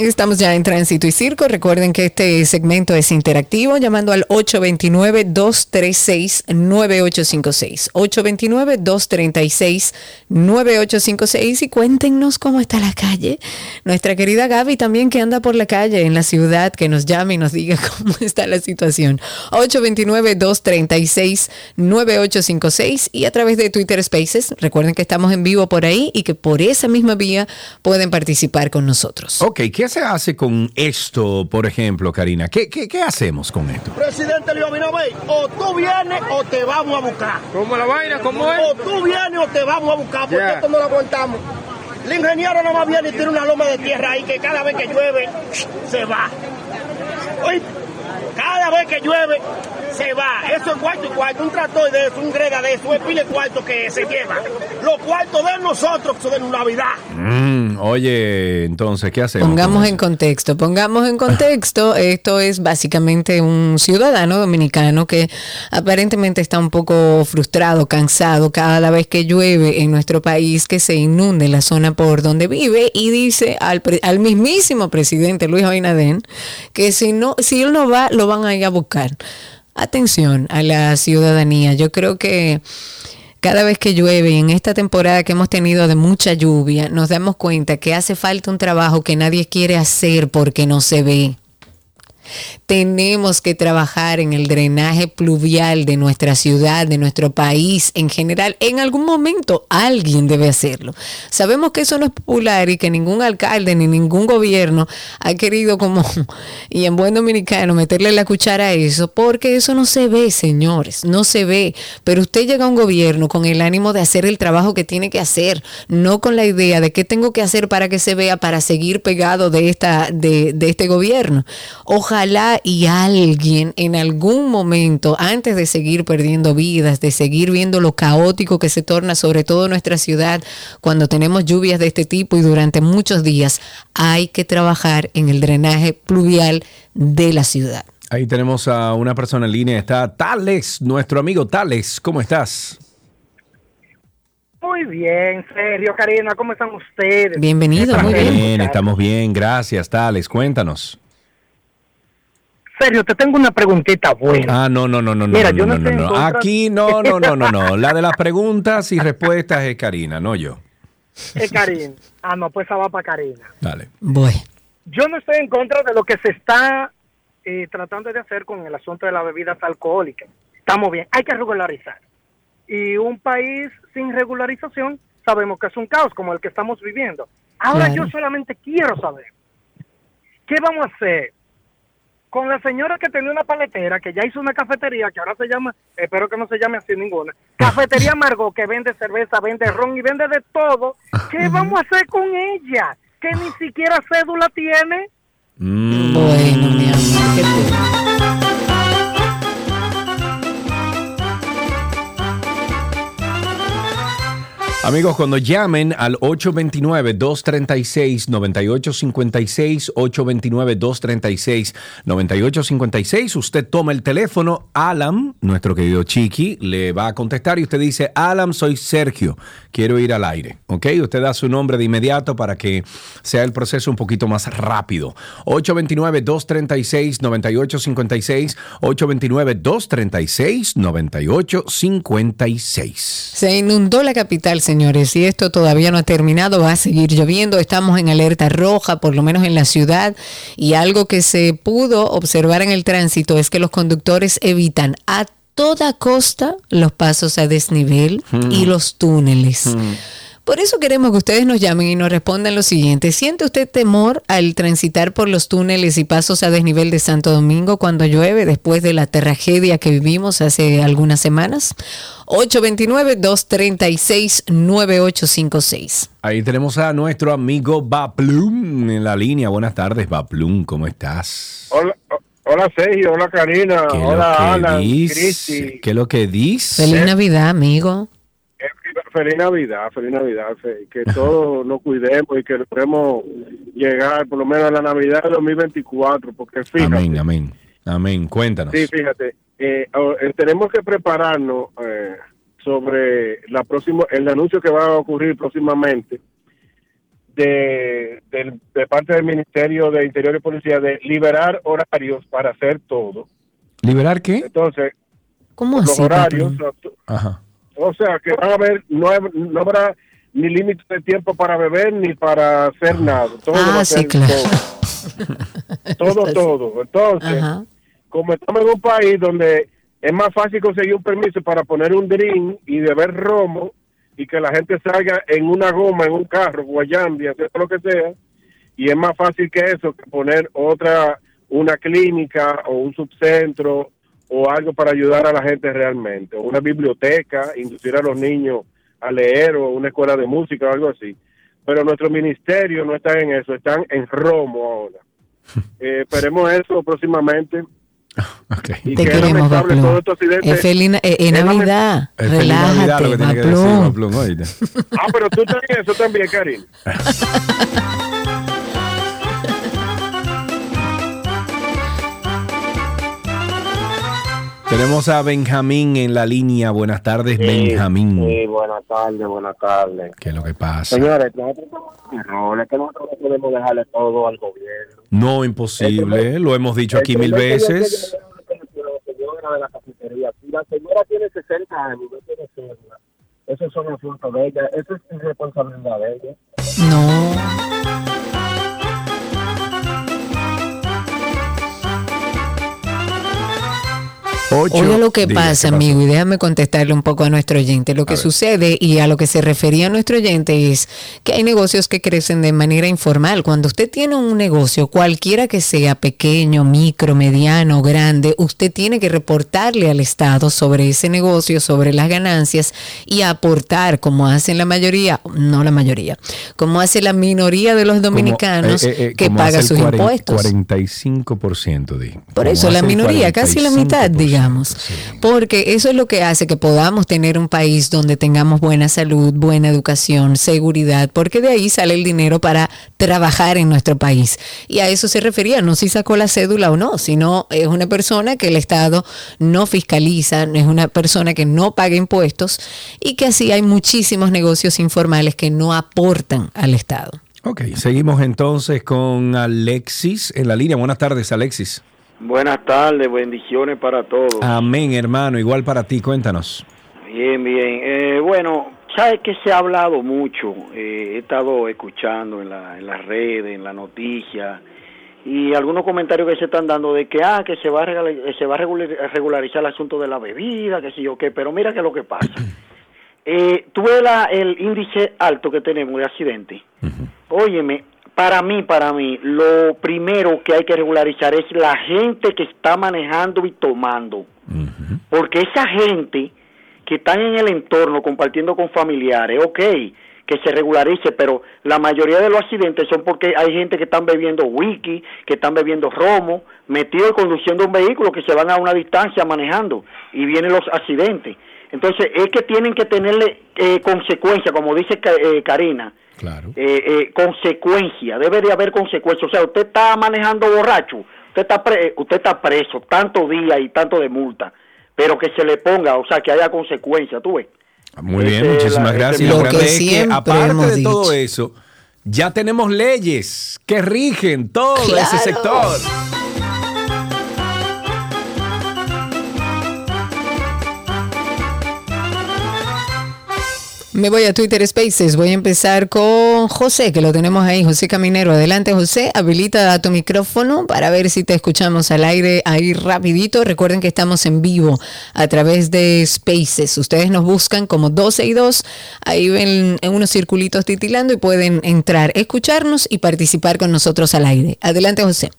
Estamos ya en Tránsito y Circo. Recuerden que este segmento es interactivo llamando al 829-236-9856. 829-236-9856 y cuéntenos cómo está la calle. Nuestra querida Gaby también que anda por la calle en la ciudad, que nos llame y nos diga cómo está la situación. 829-236-9856 y a través de Twitter Spaces. Recuerden que estamos en vivo por ahí y que por esa misma vía pueden participar con nosotros. Ok, ¿qué se hace con esto, por ejemplo, Karina? ¿Qué, qué, qué hacemos con esto? Presidente Leo Abinader, o tú vienes o te vamos a buscar. ¿Cómo la vaina? ¿Cómo es? O tú vienes o te vamos a buscar, porque Ya. esto no lo aguantamos. El ingeniero no más viene y tiene una loma de tierra ahí que cada vez que llueve se va. Oye, cada vez que llueve se va. Eso es cuarto y cuarto. Un tractor de eso, un greda de eso, es pile cuarto que se lleva. Los cuartos de nosotros son de Navidad. Mm, oye, entonces, ¿qué hacemos? Pongamos en contexto, pongamos en contexto, esto es básicamente un ciudadano dominicano que aparentemente está un poco frustrado, cansado cada vez que llueve en nuestro país, que se inunde la zona por donde vive y dice al, pre- al mismísimo presidente Luis Abinader que si no, si él no va, lo van a ir a buscar. Atención a la ciudadanía, yo creo que cada vez que llueve en esta temporada que hemos tenido de mucha lluvia, nos damos cuenta que hace falta un trabajo que nadie quiere hacer porque no se ve. Tenemos que trabajar en el drenaje pluvial de nuestra ciudad, de nuestro país en general. En algún momento alguien debe hacerlo. Sabemos que eso no es popular y que ningún alcalde ni ningún gobierno ha querido como, y en buen dominicano, meterle la cuchara a eso, porque eso no se ve, señores, no se ve. Pero usted llega a un gobierno con el ánimo de hacer el trabajo que tiene que hacer, no con la idea de qué tengo que hacer para que se vea, para seguir pegado de, esta, de, de este gobierno. Ojalá y alguien en algún momento, antes de seguir perdiendo vidas, de seguir viendo lo caótico que se torna sobre todo nuestra ciudad cuando tenemos lluvias de este tipo y durante muchos días, hay que trabajar en el drenaje pluvial de la ciudad. Ahí tenemos a una persona en línea, está Tales, nuestro amigo Tales, ¿cómo estás? Muy bien, Sergio, Karina, ¿cómo están ustedes? Bienvenido, Estamos bien, estamos bien, gracias, Tales, cuéntanos. Sergio, te tengo una preguntita buena. Ah, no, no, no, no, no, Mira, no, yo no, no no, estoy en no. contra- Aquí no, no, no, no, no. La de las preguntas y respuestas es Karina, no yo. Es Karina. Ah, no, pues esa va para Karina. Dale. Bueno. Yo no estoy en contra de lo que se está eh, tratando de hacer con el asunto de las bebidas alcohólicas. Estamos bien, hay que regularizar. y un país sin regularización sabemos que es un caos como el que estamos viviendo. Ahora Claro. yo solamente quiero saber, ¿qué vamos a hacer con la señora que tenía una paletera, que ya hizo una cafetería, que ahora se llama, espero que no se llame así ninguna, Cafetería Margot, que vende cerveza, vende ron y vende de todo? ¿Qué vamos a hacer con ella? Que ni siquiera cédula tiene. Bueno, mi amor, qué pena. Amigos, cuando llamen al 829-236-9856, 829-236-9856, usted toma el teléfono, Alan, nuestro querido Chiqui, le va a contestar y usted dice, Alan, soy Sergio, quiero ir al aire, ¿ok? Usted da su nombre de inmediato para que sea el proceso un poquito más rápido. 829-236-9856, 829-236-9856. Se inundó la capital, señores, y esto todavía no ha terminado, va a seguir lloviendo, estamos en alerta roja, por lo menos en la ciudad, y algo que se pudo observar en el tránsito es que los conductores evitan a toda costa los pasos a desnivel y Mm. los túneles. Por eso queremos que ustedes nos llamen y nos respondan lo siguiente. ¿Siente usted temor al transitar por los túneles y pasos a desnivel de Santo Domingo cuando llueve después de la tragedia que vivimos hace algunas semanas? 829-236-9856. Ahí tenemos a nuestro amigo Baplum en la línea. Buenas tardes, Baplum, ¿cómo estás? Hola, hola Sergio, hola Karina, ¿Qué es hola Alan? Cristi. ¿Qué es lo que dice? Feliz Navidad, amigo. Feliz Navidad, feliz Navidad, fe- que todos nos cuidemos y que logremos llegar por lo menos a la Navidad de 2024, porque fíjate, Amén, amén. Amén. Cuéntanos. sí, fíjate, eh, eh, tenemos que prepararnos eh, sobre la próxima, el anuncio que va a ocurrir próximamente de, del- de parte del Ministerio de Interior y Policía de liberar horarios para hacer todo. ¿Liberar qué? Entonces, ¿Cómo los así, horarios? Ajá. O sea, que van a haber, no, no habrá ni límite de tiempo para beber ni para hacer nada. Todo Ah, va a sí, claro. todo, todo, todo. Entonces, Ajá. como estamos en un país donde es más fácil conseguir un permiso para poner un drink y beber romo y que la gente salga en una goma, en un carro, guayando y hacer lo que sea, y es más fácil que eso, que poner otra, una clínica o un subcentro o algo para ayudar a la gente realmente, o una biblioteca, inducir a los niños a leer o una escuela de música o algo así. Pero nuestro ministerio no está en eso, están en romo ahora. Eh, esperemos eso próximamente. Y Te que es queremos, todo este accidente. Es feliz, eh, Es lamen- Navidad. Es Navidad Relájate, lo que tiene que decir Baplum. Ah, pero tú también, eso también, Karim. Tenemos a Benjamín en la línea. Buenas tardes, Benjamín. Sí, buenas tardes, buenas tardes. ¿Qué es lo que pasa? Señores, nosotros error, es que nosotros no podemos dejarle todo al gobierno. No, imposible. Lo hemos dicho aquí mil veces. La señora de la cafetería, si la señora tiene 60 años no tiene cédula, esos son asuntos de ella, eso es irresponsabilidad de ella. No. Ocho. Oye lo que Diga, pasa, amigo, y déjame contestarle un poco a nuestro oyente. Lo que sucede y a lo que se refería nuestro oyente es que hay negocios que crecen de manera informal. Cuando usted tiene un negocio, cualquiera que sea, pequeño, micro, mediano, grande, usted tiene que reportarle al Estado sobre ese negocio, sobre las ganancias y aportar, como hacen la mayoría, no la mayoría, como hace la minoría de los dominicanos Como, eh, eh, que como paga hace el sus 40 impuestos. 45%, di. Por eso, la minoría, casi la mitad, 45%. digamos. Porque eso es lo que hace que podamos tener un país donde tengamos buena salud, buena educación, seguridad, porque de ahí sale el dinero para trabajar en nuestro país. Y a eso se refería, no si sacó la cédula o no, sino es una persona que el Estado no fiscaliza, es una persona que no paga impuestos y que así hay muchísimos negocios informales que no aportan al Estado. Ok, seguimos entonces con Alexis en la línea. Buenas tardes, Alexis. Buenas tardes, bendiciones para todos. Amén, hermano. Igual para ti, cuéntanos. Bien, bien. Eh, bueno, sabes que se ha hablado mucho, eh, he estado escuchando en, la, en las redes, en la noticia, y algunos comentarios que se están dando de que ah que se va a se va a regular- regularizar el asunto de la bebida, que sé yo qué, pero mira que lo que pasa. Eh, tú ves la- el índice alto que tenemos de accidentes. Óyeme, para mí, para mí, lo primero que hay que regularizar es la gente que está manejando y tomando. Porque esa gente que están en el entorno compartiendo con familiares, ok, que se regularice, pero la mayoría de los accidentes son porque hay gente que están bebiendo whisky, que están bebiendo romo, metidos conduciendo un vehículo que se van a una distancia manejando y vienen los accidentes. Entonces es que tienen que tenerle eh, consecuencia, como dice eh, Karina, Claro. eh, eh, consecuencia, debe de haber consecuencia. O sea, usted está manejando borracho, usted está, pre- usted está preso tanto día y tanto de multa, pero que se le ponga, o sea, que haya consecuencia, tú ves. Muy bien, Ese es muchísimas la- gracias. Lo que es que, aparte hemos de todo eso, ya tenemos leyes que rigen todo ese sector. Me voy a Twitter Spaces. Voy a empezar con José, que lo tenemos ahí. José Caminero. Adelante, José. Habilita tu micrófono para ver si te escuchamos al aire ahí rapidito. Recuerden que estamos en vivo a través de Spaces. Ustedes nos buscan como 12 y 2. Ahí ven en unos circulitos titilando y pueden entrar, escucharnos y participar con nosotros al aire. Adelante, José.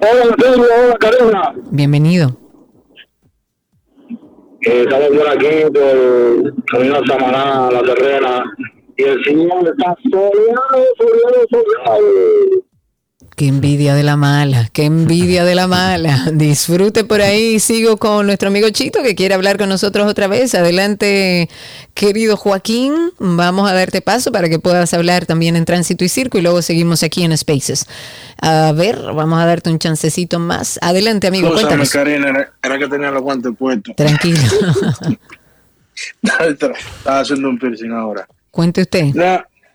Hola, Pedro, hola, Karina. Bienvenido. Eh, estamos por aquí, por Camino a Samaná, La Terrena, y el señor está soleado, soleado, soleado. Qué envidia de la mala, qué envidia de la mala. Disfrute por ahí. Sigo con nuestro amigo Chito que quiere hablar con nosotros otra vez. Adelante, querido Joaquín. Vamos a darte paso para que puedas hablar también en Tránsito y Circo y luego seguimos aquí en Spaces. A ver, vamos a darte un chancecito más. Adelante, amigo, Escúchame, cuéntanos. Karina, era, era que tenía los guantes puestos. Tranquilo. Estaba haciendo un piercing ahora. Cuente usted.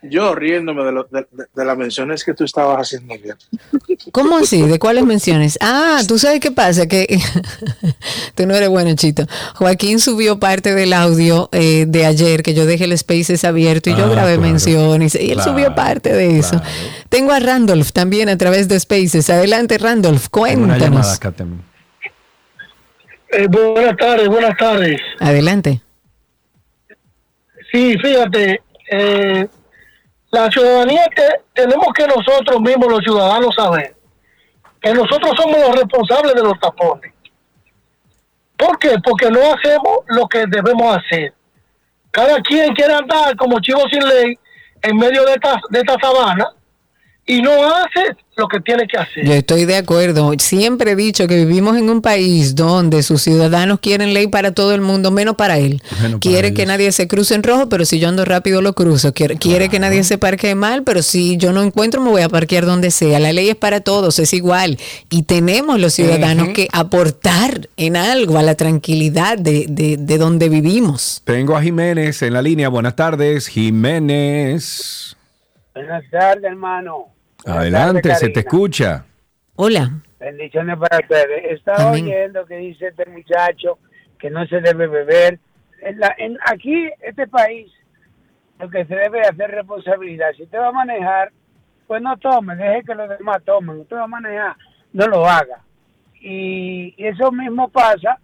Yo riéndome de, lo- de- de- de las menciones que tú estabas haciendo bien. ¿Cómo así? ¿De cuáles menciones? Ah, tú sabes qué pasa, que tú no eres bueno, Chito. Joaquín subió parte del audio eh, de ayer, que yo dejé el Spaces abierto y yo Ah, grabé claro. menciones, y él Claro, subió parte de eso. Tengo a Randolph también a través de Spaces. Adelante, Randolph, Tengo una llamada cuéntanos. acá también. Eh, buenas tardes, buenas tardes. Adelante. Sí, fíjate, eh, la ciudadanía que tenemos que nosotros mismos, los ciudadanos, saber que nosotros somos los responsables de los tapones. ¿Por qué? Porque no hacemos lo que debemos hacer. Cada quien quiere andar como chivo sin ley en medio de esta, de esta sabana y no hace lo que tiene que hacer. Yo estoy de acuerdo. Siempre he dicho que vivimos en un país donde sus ciudadanos quieren ley para todo el mundo, menos para él. quiere que nadie se cruce en rojo, pero si yo ando rápido lo cruzo. Quiere, quiere que nadie se parquee mal, pero si yo no encuentro me voy a parquear donde sea. La ley es para todos, es igual. Y tenemos los ciudadanos que aportar en algo a la tranquilidad de, de, de donde vivimos. Tengo a Jiménez en la línea. Buenas tardes, Jiménez. Buenas tardes, hermano. Adelante, tardes, se te escucha. Hola. Bendiciones para ustedes. Estaba Amén. oyendo que dice este muchacho que no se debe beber. En la, en, aquí, este país, lo que se debe hacer responsabilidad. Si usted va a manejar, pues no tome, deje que los demás tomen. Usted va a manejar, no lo haga. Y, y eso mismo pasa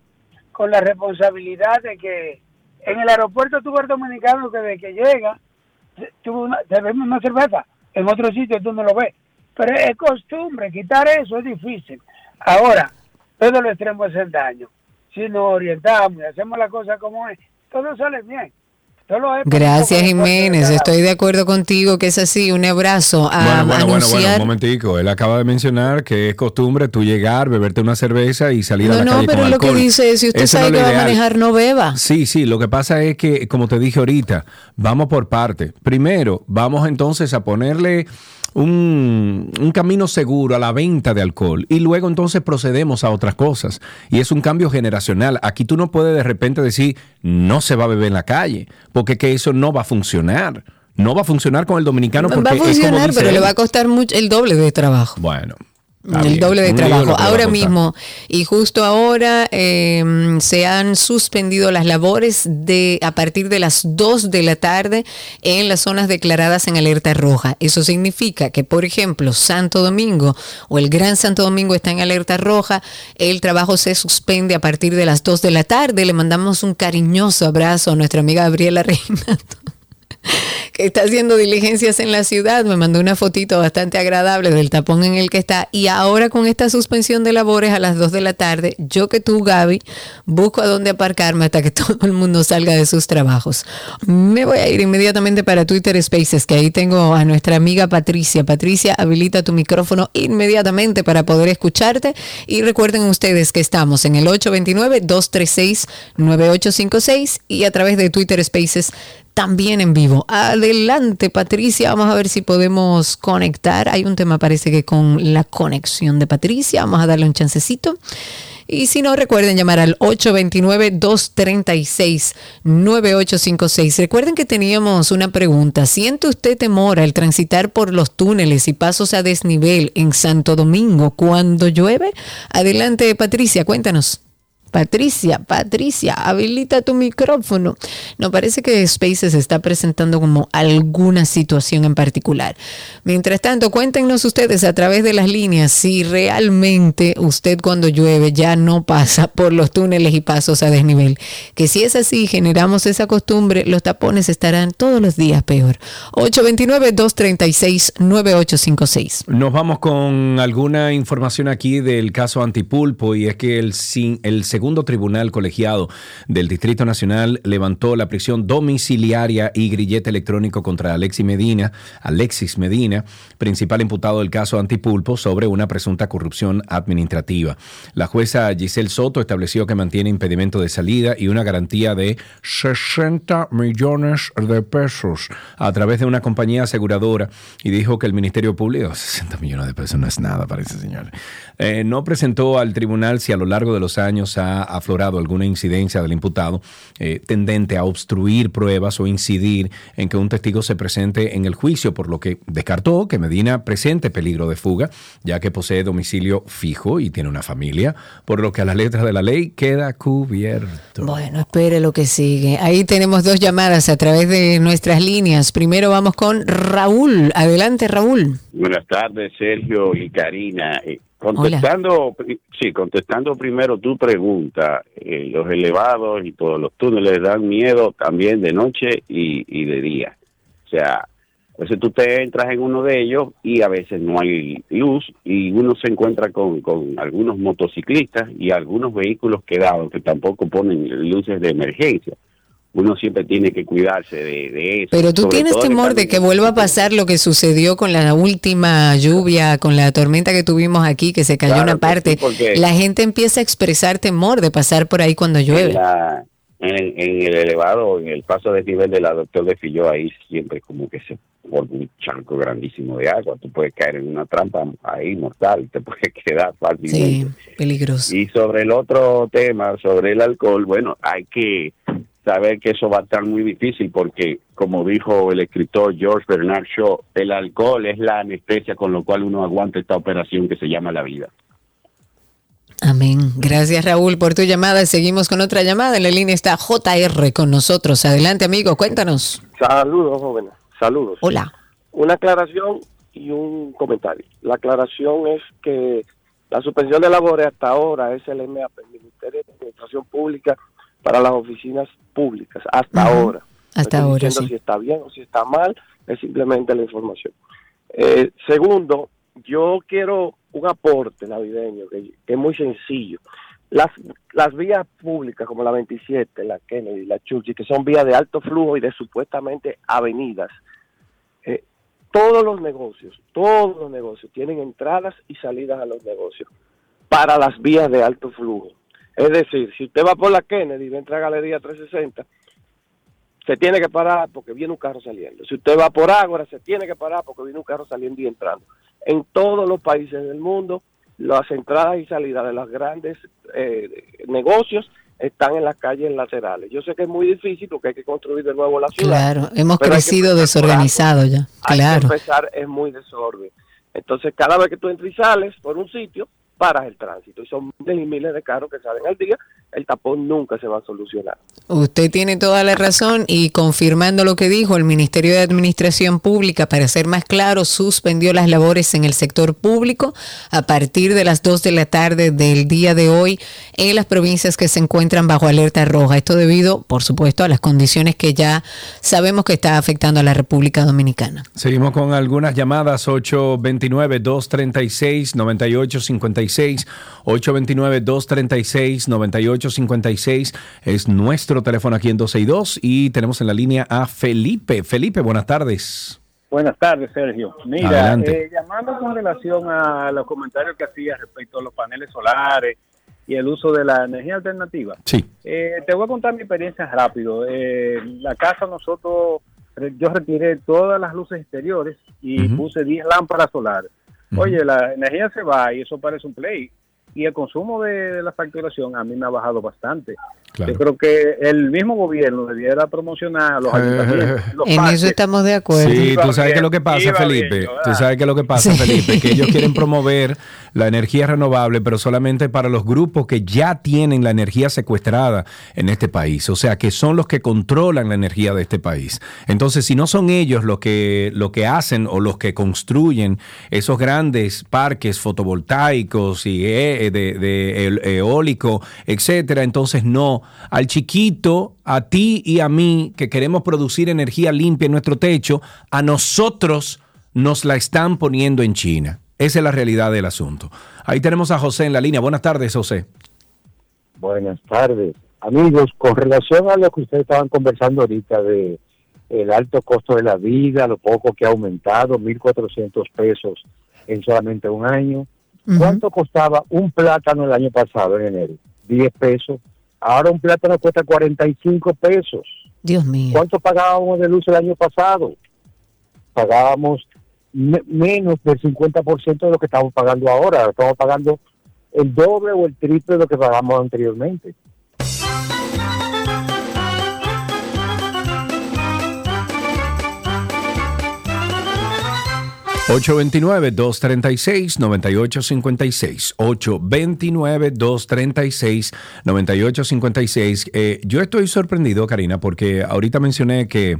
con la responsabilidad de que en el aeropuerto tuvo el dominicano que desde que llega, tuvo una, se bebe una cerveza. En otro sitio tú no lo ves. Pero es costumbre, quitar eso es difícil. Ahora, todo lo extremo es el daño. Si nos orientamos y hacemos la cosa como es, todo sale bien. Solo es Gracias, Jiménez. Estoy de acuerdo contigo que es así. Un abrazo. A Bueno, bueno, bueno, bueno, un momentico. Él acaba de mencionar que es costumbre tú llegar, beberte una cerveza y salir a No, la no, calle pero con lo que dice es, si usted Eso sabe que va a manejar, no beba. Sí, sí, lo que pasa es que, como te dije ahorita, vamos por parte. Primero, vamos entonces a ponerle un, un camino seguro a la venta de alcohol y luego entonces procedemos a otras cosas. Y es un cambio generacional. Aquí tú no puedes de repente decir, no se va a beber en la calle, porque que eso no va a funcionar. No va a funcionar con el dominicano porque Va a es como funcionar, dice pero le va a costar mucho el doble de trabajo. Bueno, Ah, el doble de trabajo. Ahora mismo, y justo ahora eh, se han suspendido las labores de a partir de las 2 de la tarde en las zonas declaradas en alerta roja. Eso significa que, por ejemplo, Santo Domingo o el Gran Santo Domingo está en alerta roja, el trabajo se suspende a partir de las 2 de la tarde. Le mandamos un cariñoso abrazo a nuestra amiga Gabriela Reina que está haciendo diligencias en la ciudad, me mandó una fotito bastante agradable del tapón en el que está y ahora con esta suspensión de labores a las 2 de la tarde, yo que tú Gaby, busco a dónde aparcarme hasta que todo el mundo salga de sus trabajos. Me voy a ir inmediatamente para Twitter Spaces, que ahí tengo a nuestra amiga Patricia. Patricia, habilita tu micrófono inmediatamente para poder escucharte y recuerden ustedes que estamos en el 829-236-9856 y a través de Twitter Spaces también en vivo. Adelante, Patricia. Vamos a ver si podemos conectar. Hay un tema, parece que con la conexión de Patricia. Vamos a darle un chancecito. Y si no, recuerden llamar al 829-236-9856. Recuerden que teníamos una pregunta. ¿Siente usted temor al transitar por los túneles y pasos a desnivel en Santo Domingo cuando llueve? Adelante, Patricia, cuéntanos. Patricia, Patricia, habilita tu micrófono. No parece que Spaces está presentando como alguna situación en particular. Mientras tanto, cuéntenos ustedes a través de las líneas si realmente usted cuando llueve ya no pasa por los túneles y pasos a desnivel. Que si es así, generamos esa costumbre, los tapones estarán todos los días peor. 829-236-9856. Nos vamos con alguna información aquí del caso Antipulpo y es que el, el segundo tribunal colegiado del Distrito Nacional levantó la prisión domiciliaria y grillete electrónico contra Alexis Medina, Alexis Medina, principal imputado del caso Antipulpo sobre una presunta corrupción administrativa. La jueza Giselle Soto estableció que mantiene impedimento de salida y una garantía de 60 millones de pesos a través de una compañía aseguradora y dijo que el Ministerio Público, 60 millones de pesos no es nada para ese señor, eh, no presentó al tribunal si a lo largo de los años ha aflorado alguna incidencia del imputado eh, tendente a obstruir pruebas o incidir en que un testigo se presente en el juicio, por lo que descartó que Medina presente peligro de fuga, ya que posee domicilio fijo y tiene una familia, por lo que a las letras de la ley queda cubierto. Bueno, espere lo que sigue. Ahí tenemos dos llamadas a través de nuestras líneas. Primero vamos con Raúl. Adelante, Raúl. Buenas tardes, Sergio y Karina. Contestando, sí, contestando primero tu pregunta, eh, los elevados y todos los túneles dan miedo también de noche y, y de día. O sea, a veces tú te entras en uno de ellos y a veces no hay luz y uno se encuentra con, con algunos motociclistas y algunos vehículos quedados que tampoco ponen luces de emergencia. Uno siempre tiene que cuidarse de, de eso. Pero tú tienes temor de que vuelva a pasar lo que sucedió con la última lluvia, con la tormenta que tuvimos aquí, que se cayó Claro una parte. sí, La gente empieza a expresar temor de pasar por ahí cuando en, llueve. la- en, en el elevado, en el paso de nivel de la doctor de Filló, ahí siempre como que se forma un charco grandísimo de agua. Tú puedes caer en una trampa ahí mortal, te puedes quedar fácilmente. Sí, peligroso. Y sobre el otro tema, sobre el alcohol, bueno, hay que saber que eso va a estar muy difícil porque, como dijo el escritor George Bernard Shaw, el alcohol es la anestesia con lo cual uno aguanta esta operación que se llama la vida. Amén. Gracias, Raúl, por tu llamada. Seguimos con otra llamada. En la línea está JR con nosotros. Adelante, amigo, cuéntanos. Saludos, jóvenes. Saludos. Hola. Una aclaración y un comentario. La aclaración es que la suspensión de labores hasta ahora es el MAP, el Ministerio de Administración Pública para las oficinas públicas. Hasta Ujú. ahora. No Hasta estoy ahora, sí. si está bien o si está mal, es simplemente la información. Eh, segundo, yo quiero un aporte navideño que, que es muy sencillo. Las, las vías públicas como la 27, la Kennedy, la Churchill, que son vías de alto flujo y de supuestamente avenidas, eh, todos los negocios, todos los negocios tienen entradas y salidas a los negocios para las vías de alto flujo. Es decir, si usted va por la Kennedy y va a entrar a Galería 360, se tiene que parar porque viene un carro saliendo. Si usted va por Ágora, se tiene que parar porque viene un carro saliendo y entrando. En todos los países del mundo, las entradas y salidas de los grandes eh, negocios están en las calles laterales. Yo sé que es muy difícil porque hay que construir de nuevo la ciudad. Claro, hemos hay crecido empezar por algo. desorganizado ya. Hay Claro. que empezar, es muy desorden. Entonces, cada vez que tú entras y sales por un sitio, paras el tránsito. Y son miles y miles de carros que salen al día, el tapón nunca se va a solucionar. Usted tiene toda la razón y confirmando lo que dijo, el Ministerio de Administración Pública, para ser más claro, suspendió las labores en el sector público a partir de las 2 de la tarde del día de hoy en las provincias que se encuentran bajo alerta roja. Esto debido, por supuesto, a las condiciones que ya sabemos que está afectando a la República Dominicana. Seguimos con algunas llamadas 829-236-9856. 829-236-9856 es nuestro teléfono aquí en 262 y tenemos en la línea a Felipe. Felipe, buenas tardes. Buenas tardes, Sergio. Mira, Adelante. eh, llamando con relación a los comentarios que hacías respecto a los paneles solares y el uso de la energía alternativa. Sí. Eh, te voy a contar mi experiencia rápido. Eh, la casa nosotros, yo retiré todas las luces exteriores y puse 10 lámparas solares. Oye, la energía se va y eso parece un play. Y el consumo de, la facturación a mí me ha bajado bastante. Claro. Yo creo que el mismo gobierno debiera promocionar a los ayuntamientos. los En parques. eso estamos de acuerdo. Sí, tú sabes que lo que pasa, bien, Felipe. Tú sabes que lo que pasa, Sí. Felipe, que ellos quieren promover la energía renovable, pero solamente para los grupos que ya tienen la energía secuestrada en este país. O sea, que son los que controlan la energía de este país. Entonces, si no son ellos los que, lo que hacen o los que construyen esos grandes parques fotovoltaicos y eh, de, de el- eólico, etcétera, entonces no. Al chiquito, a ti y a mí, que queremos producir energía limpia en nuestro techo, a nosotros nos la están poniendo en China. Esa es la realidad del asunto. Ahí tenemos a José en la línea. Buenas tardes, José. Buenas tardes. Amigos, con relación a lo que ustedes estaban conversando ahorita de el alto costo de la vida, lo poco que ha aumentado, 1.400 pesos en solamente un año. ¿Cuánto costaba un plátano el año pasado, en enero? 10 pesos. Ahora un plátano cuesta 45 pesos. Dios mío. ¿Cuánto pagábamos de luz el año pasado? Pagábamos me- menos del 50% de lo que estamos pagando ahora. Estamos pagando el doble o el triple de lo que pagamos anteriormente. 829-236-9856. 829-236-9856. Eh, yo estoy sorprendido, Karina, porque ahorita mencioné que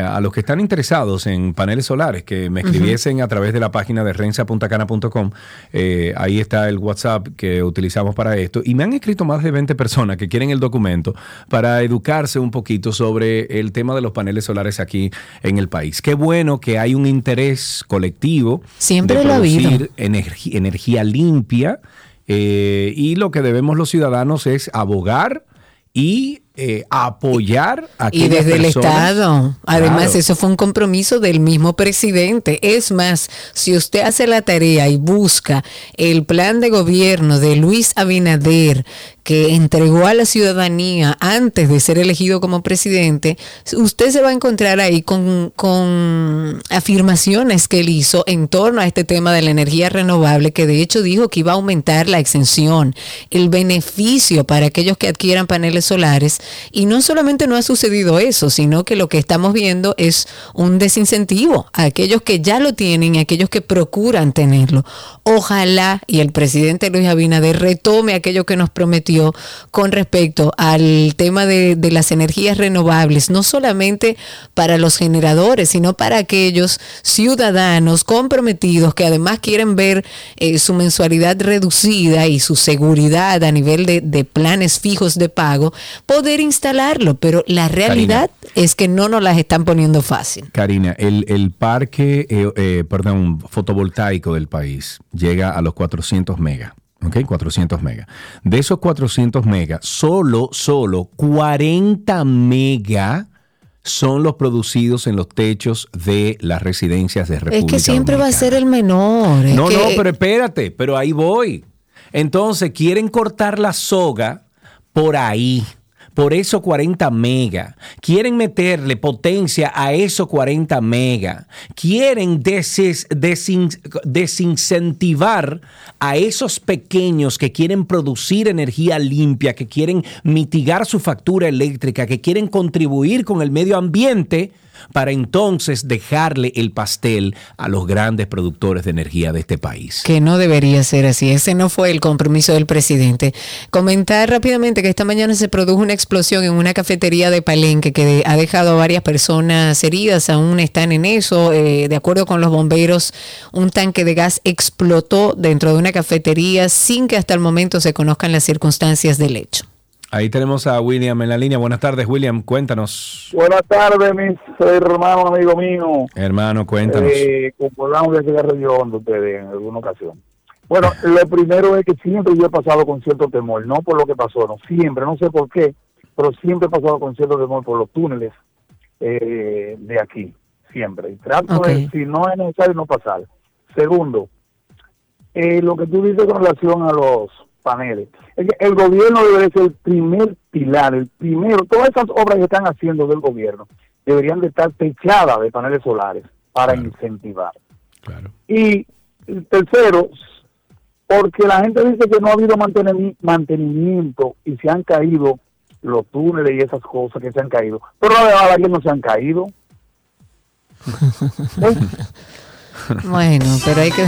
a los que están interesados en paneles solares, que me escribiesen a través de la página de rensa.cana.com. Eh, ahí está el WhatsApp que utilizamos para esto. Y me han escrito más de 20 personas que quieren el documento para educarse un poquito sobre el tema de los paneles solares aquí en el país. Qué bueno que hay un interés colectivo Siempre de producir energía limpia. eh, y lo que debemos los ciudadanos es abogar y eh, apoyar a Y desde el Estado. Además, Claro. eso fue un compromiso del mismo presidente. Es más, si usted hace la tarea y busca el plan de gobierno de Luis Abinader que entregó a la ciudadanía antes de ser elegido como presidente, usted se va a encontrar ahí con, con afirmaciones que él hizo en torno a este tema de la energía renovable, que de hecho dijo que iba a aumentar la exención, el beneficio para aquellos que adquieran paneles solares. Y no solamente no ha sucedido eso, sino que lo que estamos viendo es un desincentivo a aquellos que ya lo tienen y a aquellos que procuran tenerlo. Ojalá y el presidente Luis Abinader retome aquello que nos prometió con respecto al tema de, de las energías renovables, no solamente para los generadores, sino para aquellos ciudadanos comprometidos que además quieren ver eh, su mensualidad reducida y su seguridad a nivel de, de planes fijos de pago, poder instalarlo. Pero la realidad es que no nos las están poniendo fácil. Karina, el, el parque, eh, eh, perdón, fotovoltaico del país llega a los 400 megas. ¿Ok? 400 megas. De esos 400 megas, solo, solo 40 megas son los producidos en los techos de las residencias de República es que siempre va a ser el menor. No, que- no, pero espérate, pero ahí voy. Entonces, quieren cortar la soga por ahí, por esos 40 megas. Quieren meterle potencia a esos 40 megas. Quieren desin- desincentivar a esos pequeños que quieren producir energía limpia, que quieren mitigar su factura eléctrica, que quieren contribuir con el medio ambiente para entonces dejarle el pastel a los grandes productores de energía de este país. Que no debería ser así. Ese no fue el compromiso del presidente. Comentar rápidamente que esta mañana se produjo una explosión en una cafetería de Palenque que ha dejado a varias personas heridas. Aún están en eso. Eh, de acuerdo con los bomberos, un tanque de gas explotó dentro de una cafetería sin que hasta el momento se conozcan las circunstancias del hecho. Ahí tenemos a William en la línea. Buenas tardes, William. Cuéntanos. Buenas tardes, mis hermanos, amigo mío. Hermano, cuéntanos. Eh, como hablamos de cigarro yo de ustedes en alguna ocasión. Bueno, lo primero es que siempre yo he pasado con cierto temor, no por lo que pasó, no, siempre, no sé por qué, pero siempre he pasado con cierto temor por los túneles eh, de aquí, siempre. Y trato de, si no es necesario, no pasar. Segundo, eh, lo que tú dices con relación a los paneles. Es que el gobierno debe ser el primer pilar, el primero. Todas esas obras que están haciendo del gobierno deberían de estar techadas de paneles solares para incentivar. Y tercero, porque la gente dice que no ha habido mantenimiento y se han caído los túneles y esas cosas que se han caído. Pero la verdad que no se han caído. bueno, pero hay que...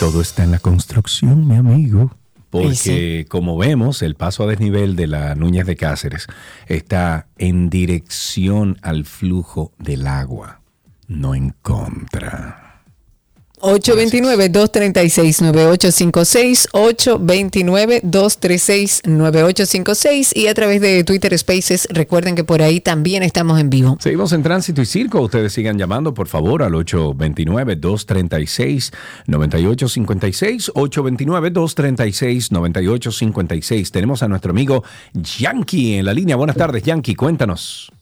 Todo está en la construcción, mi amigo. Porque como vemos, el paso a desnivel de la Núñez de Cáceres está en dirección al flujo del agua, no en contra. 829-236-9856, 829-236-9856 y a través de Twitter Spaces, recuerden que por ahí también estamos en vivo. Seguimos en Tránsito y Circo, ustedes sigan llamando por favor al 829-236-9856, 829-236-9856. Tenemos a nuestro amigo Yankee en la línea. Buenas tardes, Yankee, cuéntanos.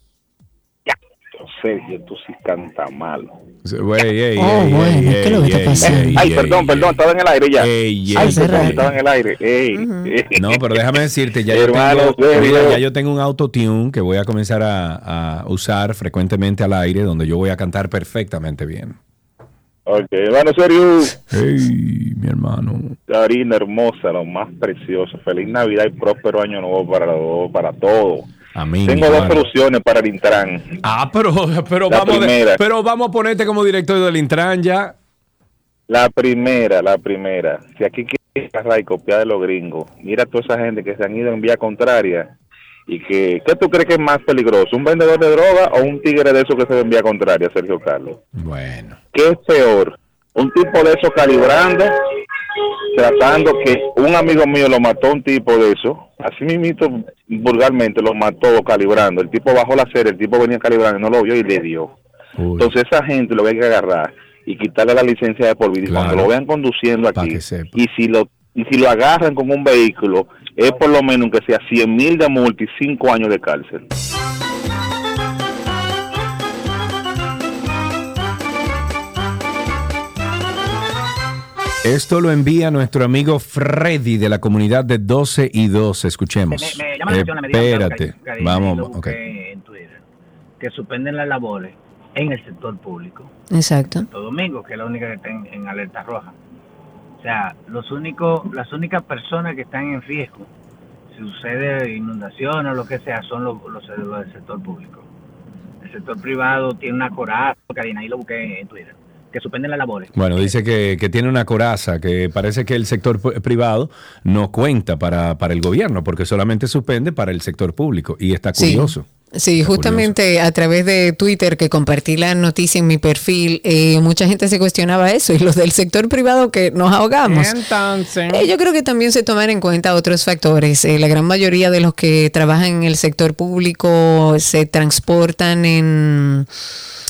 Sergio, tú sí cantas mal. Güey, ey, oh, ey, bueno, ey, ¿qué es lo que está pasando? Ay, perdón, perdón, estaba en el aire ya. ey, Ay, ey, perdón, estaba en el aire. Ey. No, pero déjame decirte, ya, yo tengo, mira, ya yo tengo un autotune que voy a comenzar a, a usar frecuentemente al aire, donde yo voy a cantar perfectamente bien. Ok, hermano, Sergio. Hey, mi hermano. Karina hermosa, lo más precioso. Feliz Navidad y próspero año nuevo para, para todos. Tengo dos soluciones para el Intran. Ah, pero, pero, La vamos, de- pero vamos a ponerte como director del Intran ya. La primera, la primera. Si aquí quieres agarrar y copiar de los gringos, mira a toda esa gente que se han ido en vía contraria y que, ¿qué tú crees que es más peligroso? ¿Un vendedor de droga o un tigre de esos que se va en vía contraria, Sergio Carlos? Bueno. ¿Qué es peor? Un tipo de esos calibrando, tratando que un amigo mío lo mató un tipo de eso, así mismito vulgarmente lo mató calibrando. El tipo bajó la serie, el tipo venía calibrando, no lo vio y le dio. Entonces esa gente lo hay que agarrar y quitarle la licencia de por vida. Cuando lo vean conduciendo aquí, y si lo y si lo agarran con un vehículo, es por lo menos que sea 100 mil de multa y 5 años de cárcel. Esto lo envía nuestro amigo Freddy de la comunidad de 12 y 2. Escuchemos. Me- me llama la atención, me dijeron, Espérate. Vamos, busqué en Twitter, que suspenden las labores en el sector público. Exacto. Santo Domingo, que es la única que está en, en alerta roja. O sea, los únicos, las únicas personas que están en riesgo, si sucede inundación o lo que sea, son los, los, los del sector público. El sector privado tiene una coraza, Karina, ahí lo busqué en Twitter, que suspenden las labores. Bueno, dice que, que tiene una coraza, que parece que el sector pu- privado no cuenta para, para el gobierno, porque solamente suspende para el sector público. Y está curioso. Sí, justamente a través de Twitter que compartí la noticia en mi perfil, eh, mucha gente se cuestionaba eso y los del sector privado que nos ahogamos. Entonces. Eh, yo creo que también se toman en cuenta otros factores. Eh, la gran mayoría de los que trabajan en el sector público se transportan en,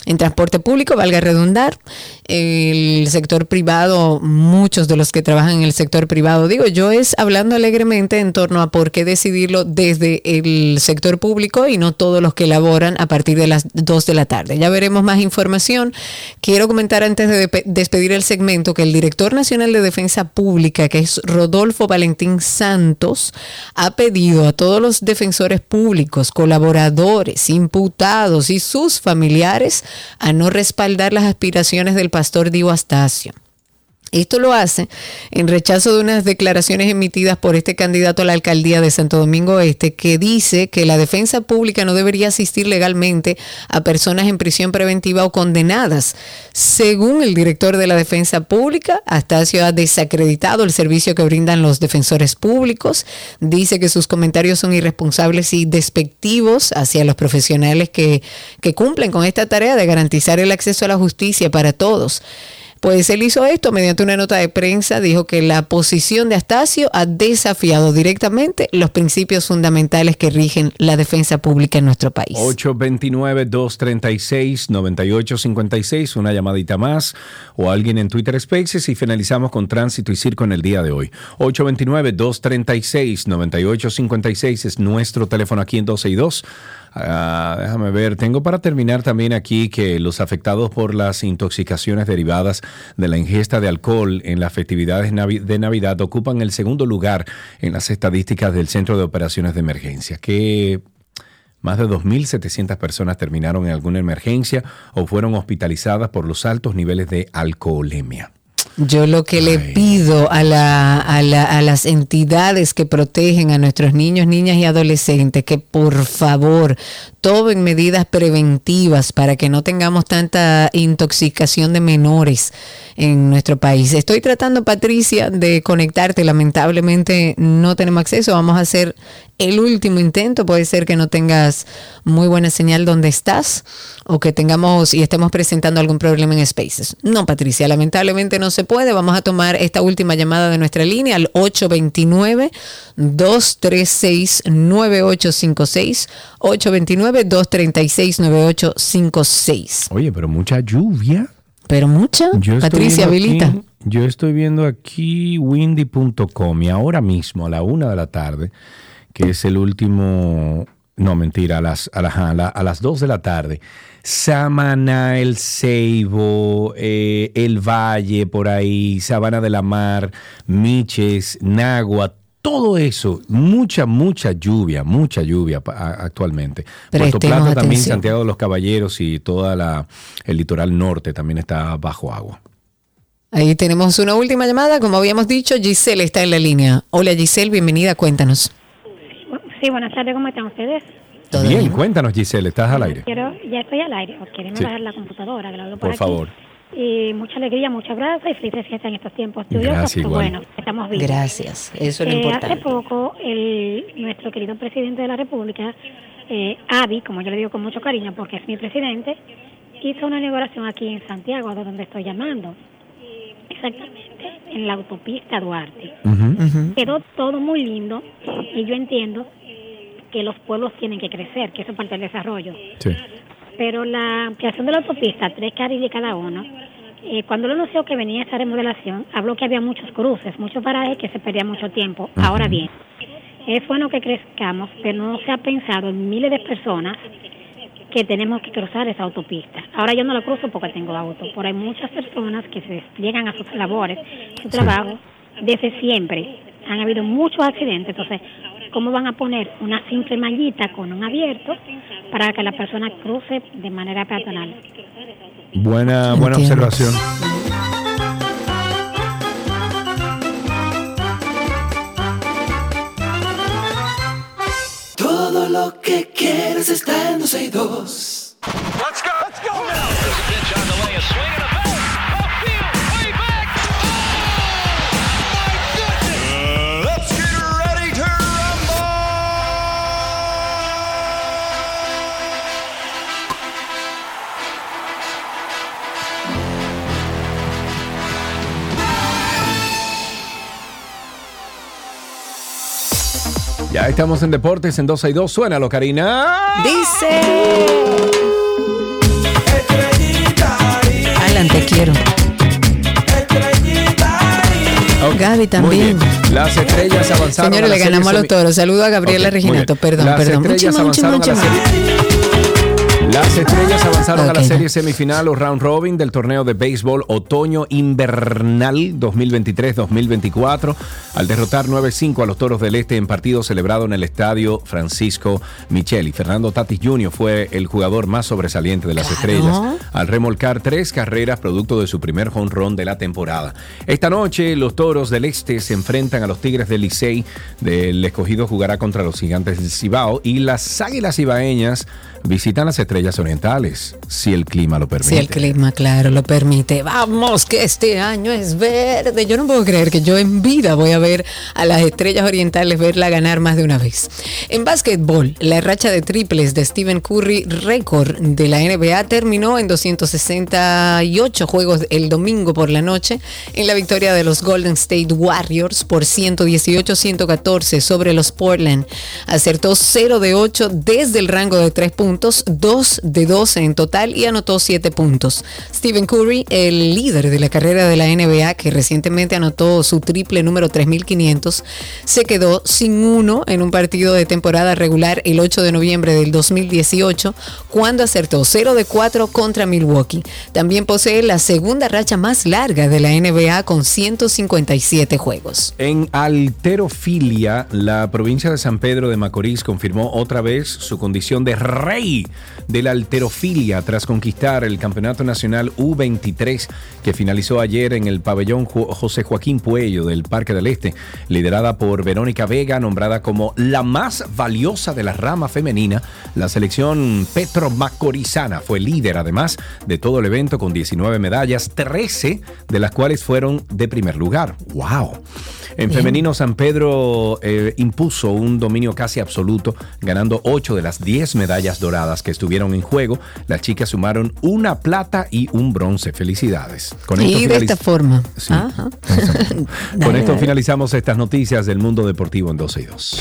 en transporte público, valga redundar. El sector privado, muchos de los que trabajan en el sector privado, digo, yo es hablando alegremente en torno a por qué decidirlo desde el sector público y no todos los que laboran a partir de las 2 de la tarde. Ya veremos más información. Quiero comentar antes de despedir el segmento que el director nacional de Defensa Pública, que es Rodolfo Valentín Santos, ha pedido a todos los defensores públicos, colaboradores, imputados y sus familiares a no respaldar las aspiraciones del pastor Dio Astacio. Esto lo hace en rechazo de unas declaraciones emitidas por este candidato a la alcaldía de Santo Domingo Este que dice que la defensa pública no debería asistir legalmente a personas en prisión preventiva o condenadas. Según el director de la defensa pública, Astacio ha desacreditado el servicio que brindan los defensores públicos. Dice que sus comentarios son irresponsables y despectivos hacia los profesionales que, que cumplen con esta tarea de garantizar el acceso a la justicia para todos. Pues él hizo esto mediante una nota de prensa, dijo que la posición de Astacio ha desafiado directamente los principios fundamentales que rigen la defensa pública en nuestro país. 829-236-9856, una llamadita más o alguien en Twitter Spaces y finalizamos con tránsito y circo en el día de hoy. 829-236-9856 es nuestro teléfono aquí en 12 y 2. Ah, déjame ver, tengo para terminar también aquí que los afectados por las intoxicaciones derivadas de la ingesta de alcohol en las festividades de Navidad ocupan el segundo lugar en las estadísticas del Centro de Operaciones de Emergencia, que más de 2.700 personas terminaron en alguna emergencia o fueron hospitalizadas por los altos niveles de alcoholemia. Yo lo que le pido a, la, a, la, a, las entidades que protegen a nuestros niños, niñas y adolescentes que por favor tomen medidas preventivas para que no tengamos tanta intoxicación de menores en nuestro país. Estoy tratando, Patricia, de conectarte. Lamentablemente no tenemos acceso. Vamos a hacer el último intento. Puede ser que no tengas muy buena señal donde estás o que tengamos y estemos presentando algún problema en Spaces. No, Patricia, lamentablemente no se puede. Vamos a tomar esta última llamada de nuestra línea al 829-236-9856. 829-236-9856. Oye, pero mucha lluvia. Pero mucha. Patricia, habilita. yo estoy viendo aquí windy.com y ahora mismo a la una de la tarde, que es el último, no mentira, a las, a, a, las dos de la tarde, Samana, El Ceibo, eh, El Valle, por ahí, Sabana de la Mar, Miches, Nagua, todo eso, mucha, mucha lluvia, mucha lluvia actualmente. Puerto Plata también, Santiago de los Caballeros y toda la el litoral norte también está bajo agua. Ahí tenemos una última llamada, como habíamos dicho, Giselle está en la línea. Hola Giselle, bienvenida, cuéntanos. Sí, buenas tardes, ¿cómo están ustedes? bien, cuéntanos Giselle, estás al aire. Quiero, ya estoy al aire, quieren bajar la computadora, que por, por favor y mucha alegría, mucha gracia y felices fiestas en estos tiempos Gracias, bueno, estamos vivos. Gracias, eso es lo eh, importante. Hace poco, el, nuestro querido presidente de la República, eh, Adi, como yo le digo con mucho cariño porque es mi presidente, hizo una inauguración aquí en Santiago, de donde estoy llamando. Exactamente, en la autopista Duarte. Quedó todo muy lindo y yo entiendo que los pueblos tienen que crecer, que eso es parte del desarrollo. Sí pero la ampliación de la autopista, tres carriles cada uno, eh, cuando lo anunció que venía esa remodelación, habló que había muchos cruces, muchos parajes que se perdía mucho tiempo. Ahora bien, es bueno que crezcamos, pero no se ha pensado en miles de personas que tenemos que cruzar esa autopista. Ahora yo no la cruzo porque tengo auto, pero hay muchas personas que se despliegan a sus labores, su trabajo, desde siempre. Han habido muchos accidentes, entonces ¿cómo van a poner una simple mallita con un abierto para que la persona cruce de manera peatonal? Buena, buena observación. Todo lo que quieres está en 12 y 2. Let's go, let's go now. Ya estamos en deportes en 2 y 2. Suénalo, Karina. Dice. Adelante, quiero. Oh, Gaby también. Las estrellas avanzaron. Señores, le ganamos a los toros. Saludo a Gabriela Reginato. Perdón, Las perdón. Estrellas avanzaron a la serie. Las estrellas avanzaron a la serie semifinal o round robin del torneo de béisbol otoño invernal 2023-2024 al derrotar 9-5 a los Toros del Este en partido celebrado en el estadio Francisco Micheli. Fernando Tatis Jr. fue el jugador más sobresaliente de las estrellas al remolcar tres carreras producto de su primer run de la temporada. Esta noche los Toros del Este se enfrentan a los Tigres del Licey. Del escogido jugará contra los Gigantes del Cibao y las Águilas Ibaeñas visitan las estrellas orientales, si el clima lo permite. Si el clima, claro, lo permite. Vamos, que este año es verde. Yo no puedo creer que yo en vida voy a ver a las estrellas orientales verla ganar más de una vez. En básquetbol, la racha de triples de Stephen Curry, récord de la NBA, terminó en 268 juegos el domingo por la noche en la victoria de los Golden State Warriors por 118-114 sobre los Portland. Acertó 0 de 8 desde el rango de 3 puntos 2 de 12 en total y anotó 7 puntos. Stephen Curry, el líder de la carrera de la NBA, que recientemente anotó su triple número 3500, se quedó sin uno en un partido de temporada regular el 8 de noviembre del 2018, cuando acertó 0 de 4 contra Milwaukee. También posee la segunda racha más larga de la NBA con 157 juegos. En alterofilia, la provincia de San Pedro de Macorís confirmó otra vez su condición de de la alterofilia tras conquistar el Campeonato Nacional U23 que finalizó ayer en el pabellón José Joaquín Puello del Parque del Este, liderada por Verónica Vega, nombrada como la más valiosa de la rama femenina. La selección Petro Macorizana fue líder además de todo el evento con 19 medallas, 13 de las cuales fueron de primer lugar. ¡Wow! En femenino, San Pedro eh, impuso un dominio casi absoluto, ganando 8 de las 10 medallas doradas que estuvieron en juego. Las chicas sumaron una plata y un bronce. Felicidades. Con y de esta forma. Con esto finalizamos estas noticias del mundo deportivo en 12 y 2.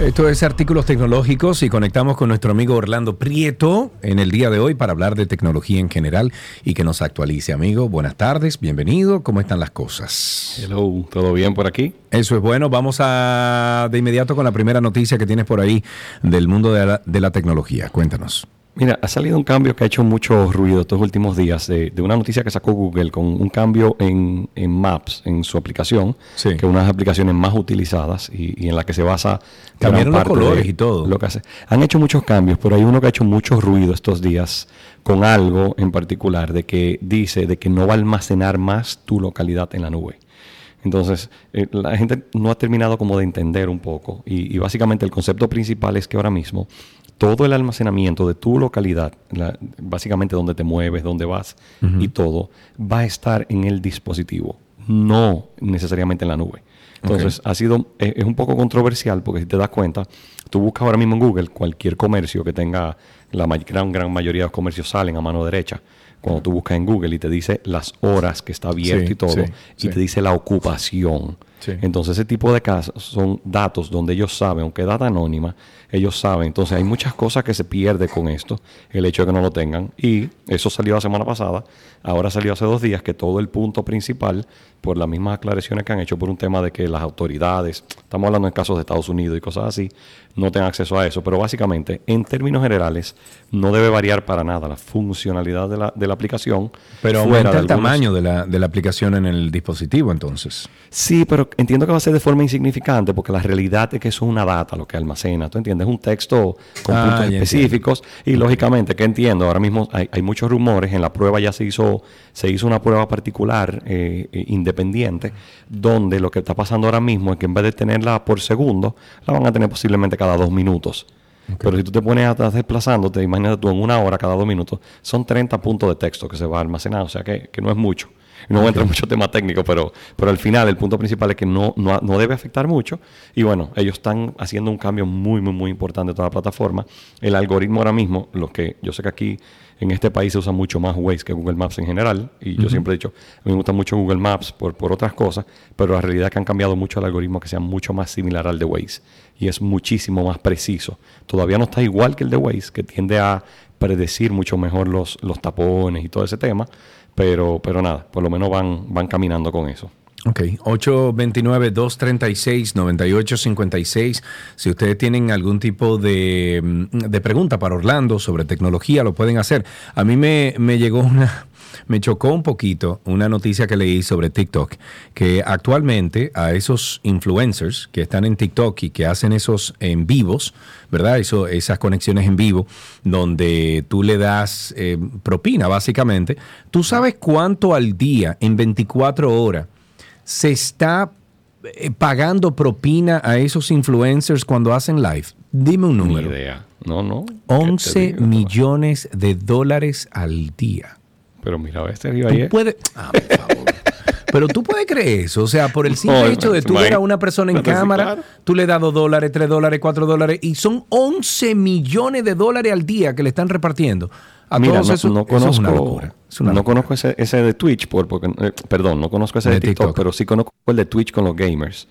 Esto es Artículos Tecnológicos y conectamos con nuestro amigo Orlando Prieto en el día de hoy para hablar de tecnología en general y que nos actualice, amigo. Buenas tardes, bienvenido. ¿Cómo están las cosas? Hello, ¿todo bien por aquí? Eso es bueno. Vamos a de inmediato con la primera noticia que tienes por ahí del mundo de la, de la tecnología. Cuéntanos. Mira, ha salido un cambio que ha hecho mucho ruido estos últimos días de, de una noticia que sacó Google con un cambio en, en Maps, en su aplicación, que es una de las aplicaciones más utilizadas y, y en la que se basa Cambiaron los parte colores de y todo. Lo que hace. Han hecho muchos cambios, pero hay uno que ha hecho mucho ruido estos días con algo en particular de que dice de que no va a almacenar más tu localidad en la nube. Entonces, eh, la gente no ha terminado como de entender un poco y, y básicamente el concepto principal es que ahora mismo todo el almacenamiento de tu localidad, la- básicamente donde te mueves, dónde vas y todo, va a estar en el dispositivo, no necesariamente en la nube. Entonces, ha sido, eh, es un poco controversial porque si te das cuenta, tú buscas ahora mismo en Google cualquier comercio que tenga, la gran, gran mayoría de los comercios salen a mano derecha. Cuando tú buscas en Google y te dice las horas que está abierto Sí, y todo, sí, y sí. te dice la ocupación. Entonces, ese tipo de casos son datos donde ellos saben, aunque es data anónima, ellos saben. Entonces, hay muchas cosas que se pierde con esto, el hecho de que no lo tengan. Y eso salió la semana pasada, ahora salió hace dos días que todo el punto principal, por las mismas aclaraciones que han hecho por un tema de que las autoridades, estamos hablando en casos de Estados Unidos y cosas así, no tengan acceso a eso. Pero básicamente, en términos generales, no debe variar para nada la funcionalidad de la, de la aplicación. Pero aumenta el algunos- tamaño de la, de la aplicación en el dispositivo, entonces. Sí, pero entiendo que va a ser de forma insignificante porque la realidad es que eso es una data lo que almacena. ¿Tú entiendes? Es un texto con Ah, puntos específicos y lógicamente, que entiendo? Ahora mismo hay, hay muchos rumores. En la prueba ya se hizo, se hizo una prueba particular eh, eh, independiente donde lo que está pasando ahora mismo es que en vez de tenerla por segundo, la van a tener posiblemente cada dos minutos. Pero si tú te pones a estar desplazándote, imagínate tú en una hora cada dos minutos, son 30 puntos de texto que se va a almacenar, o sea que, que no es mucho. No voy a entrar en mucho tema técnico, pero, pero al final el punto principal es que no, no, no debe afectar mucho. Y bueno, ellos están haciendo un cambio muy, muy, muy importante en toda la plataforma. El algoritmo ahora mismo, los que yo sé que aquí en este país se usa mucho más Waze que Google Maps en general. Y yo siempre he dicho, a mí me gusta mucho Google Maps por, por otras cosas, pero la realidad es que han cambiado mucho el algoritmo que sea mucho más similar al de Waze. Y es muchísimo más preciso. Todavía no está igual que el de Waze, que tiende a predecir mucho mejor los, los tapones y todo ese tema. Pero, pero nada, por lo menos van, van caminando con eso. Ok, 829-236-9856. Si ustedes tienen algún tipo de, mm, de pregunta para Orlando sobre tecnología, lo pueden hacer. A mí me, me llegó una, me chocó un poquito una noticia que leí sobre TikTok, que actualmente a esos influencers que están en TikTok y que hacen esos en vivos, ¿verdad? Eso, esas conexiones en vivo, donde tú le das eh, propina, básicamente. ¿Tú sabes cuánto al día, en 24 horas, se está eh, pagando propina a esos influencers cuando hacen live? Dime un número. Ni idea. No, no. 11 millones de dólares al día. Pero mira, este arriba ahí. puedes- Ah, por favor. Pero tú puedes creer eso. O sea, por el simple No, hecho de tú ver a una persona en sí, cámara, claro. tú le das 2 dólares, 3 dólares, 4 dólares, y son 11 millones de dólares al día que le están repartiendo. A Mira, todos no, no eso es conozco, una locura. Es una no locura. conozco ese, ese de Twitch, por, porque, eh, perdón, no conozco ese de, De TikTok, TikTok. pero sí conozco el de Twitch con los gamers.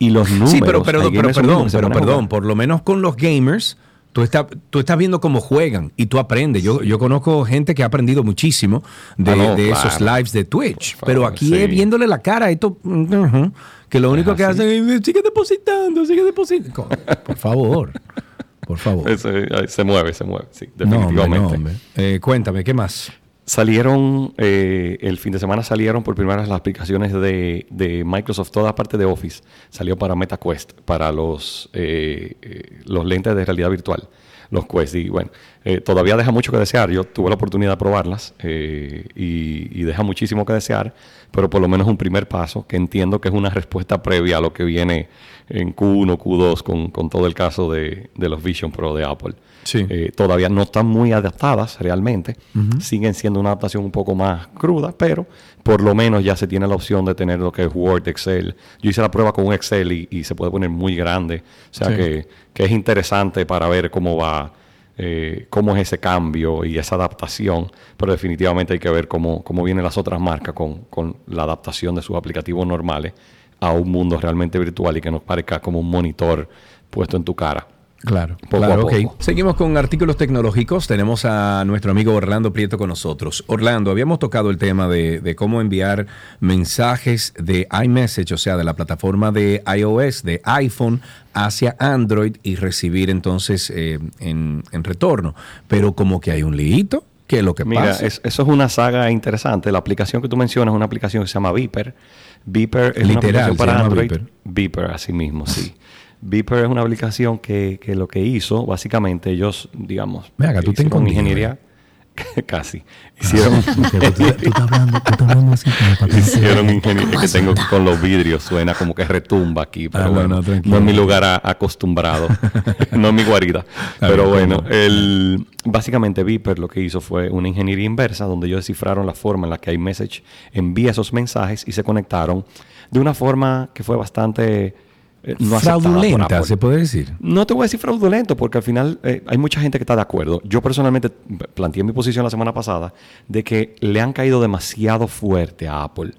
Y los números. Sí, pero, pero, pero perdón, pero perdón, por lo menos con los gamers, tú, estás tú estás viendo cómo juegan y tú aprendes. Yo, yo conozco gente que ha aprendido muchísimo de, Ah, no, de claro. esos lives de Twitch, pero aquí sí. es viéndole la cara a esto, que lo único que hacen es, sigue depositando, sigue depositando. Por favor, por favor. Se mueve, se mueve, sí, No, hombre, definitivamente. no, hombre. Eh, cuéntame, ¿qué más? Salieron, eh, el fin de semana salieron por primera vez las aplicaciones de, de Microsoft, toda parte de Office. Salió para MetaQuest, para los, eh, eh, los lentes de realidad virtual, los Quest. Y bueno, eh, todavía deja mucho que desear. Yo tuve la oportunidad de probarlas eh, y, y deja muchísimo que desear, pero por lo menos un primer paso que entiendo que es una respuesta previa a lo que viene en Q1, Q2 con, con todo el caso de, de los Vision Pro de Apple. Eh, todavía no están muy adaptadas realmente. Siguen siendo una adaptación un poco más cruda, pero por lo menos ya se tiene la opción de tener lo que es Word, Excel. Yo hice la prueba con un Excel y, y se puede poner muy grande. O sea Sí. que, que es interesante para ver cómo va, eh, cómo es ese cambio y esa adaptación. Pero definitivamente hay que ver cómo, cómo vienen las otras marcas con, con la adaptación de sus aplicativos normales a un mundo realmente virtual y que nos parezca como un monitor puesto en tu cara. Claro, Poco claro, a poco. Seguimos con artículos tecnológicos. Tenemos a nuestro amigo Orlando Prieto con nosotros. Orlando, habíamos tocado el tema de, de cómo enviar mensajes de iMessage, o sea, de la plataforma de iOS, de iPhone, hacia Android y recibir entonces eh, en, en retorno. Pero como que hay un liito, ¿qué es lo que Mira, pasa? es- eso es una saga interesante. La aplicación que tú mencionas es una aplicación que se llama Viper. Viper es una Literal, aplicación se para Android. Viper. Viper, así mismo, sí. Viper es una aplicación que, que lo que hizo, básicamente, ellos, digamos, acá, tú te ingeniería. Casi. Hicieron. Hicieron ingeniería que tengo con los vidrios, suena como que retumba aquí, pero Ah, no, bueno, no, no, es mi lugar a- acostumbrado, no es mi guarida. Pero bueno, el, básicamente Viper lo que hizo fue una ingeniería inversa donde ellos descifraron la forma en la que iMessage envía esos mensajes y se conectaron de una forma que fue bastante no aceptada por Fraudulenta, se puede decir. No te voy a decir fraudulento, porque al final eh, hay mucha gente que está de acuerdo. Yo personalmente planteé mi posición la semana pasada de que le han caído demasiado fuerte a Apple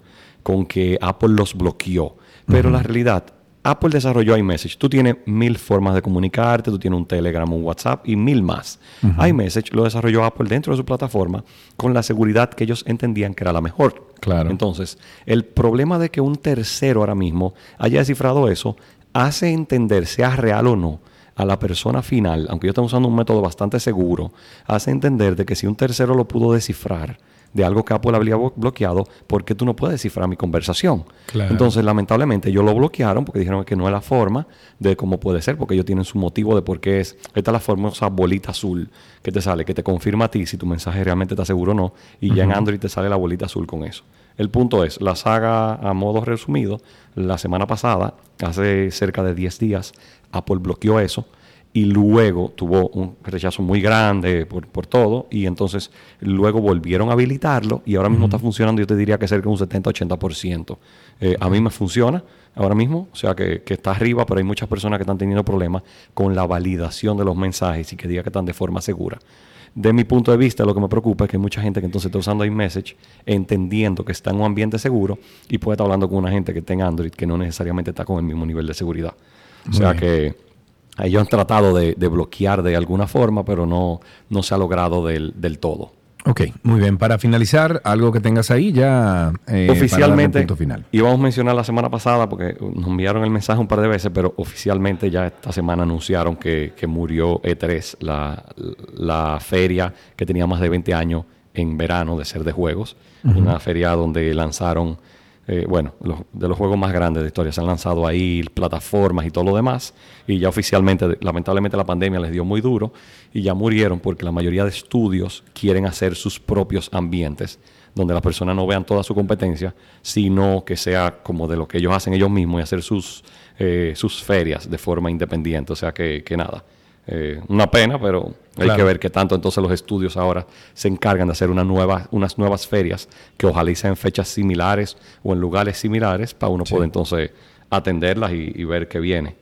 con que Apple los bloqueó. Pero la realidad, Apple desarrolló iMessage. Tú tienes mil formas de comunicarte, tú tienes un Telegram, un WhatsApp y mil más. IMessage lo desarrolló Apple dentro de su plataforma con la seguridad que ellos entendían que era la mejor. Claro. Entonces, el problema de que un tercero ahora mismo haya descifrado eso hace entender, sea real o no, a la persona final, aunque yo esté usando un método bastante seguro, hace entender de que si un tercero lo pudo descifrar de algo que Apple había blo- bloqueado, ¿por qué tú no puedes descifrar mi conversación? Claro. Entonces, lamentablemente, ellos lo bloquearon porque dijeron que no es la forma de cómo puede ser, porque ellos tienen su motivo de por qué es. Esta es la famosa bolita azul que te sale, que te confirma a ti si tu mensaje realmente está seguro o no, y ya en. Android te sale la bolita azul con eso. El punto es, la saga a modo resumido, la semana pasada, hace cerca de 10 días, Apple bloqueó eso y luego tuvo un rechazo muy grande por, por todo y entonces luego volvieron a habilitarlo y ahora mismo está funcionando, yo te diría que cerca de un 70-80%. Eh, a mí me funciona ahora mismo, o sea que, que está arriba, pero hay muchas personas que están teniendo problemas con la validación de los mensajes y que diga que están de forma segura. De mi punto de vista, lo que me preocupa es que hay mucha gente que entonces está usando iMessage entendiendo que está en un ambiente seguro y puede estar hablando con una gente que tenga Android que no necesariamente está con el mismo nivel de seguridad. O sea bien. que ellos han tratado de, de bloquear de alguna forma, pero no, no se ha logrado del, del todo. Ok, muy bien. Para finalizar, algo que tengas ahí ya. eh, oficialmente, punto final. íbamos a mencionar la semana pasada porque nos enviaron el mensaje un par de veces, pero oficialmente ya esta semana anunciaron que, que murió E3, la, la feria que tenía más de 20 años en verano de ser de juegos. Ujú. Una feria donde lanzaron, eh, bueno, los- de los juegos más grandes de historia. Se han lanzado ahí plataformas y todo lo demás. Y ya oficialmente, lamentablemente la pandemia les dio muy duro y ya murieron porque la mayoría de estudios quieren hacer sus propios ambientes donde las personas no vean toda su competencia, sino que sea como de lo que ellos hacen ellos mismos y hacer sus, eh, sus ferias de forma independiente. O sea que, que nada, eh, una pena, pero hay Claro. que ver qué tanto entonces los estudios ahora se encargan de hacer una nueva, unas nuevas ferias que ojalá y sean en fechas similares o en lugares similares para uno poder entonces atenderlas y, y ver qué viene.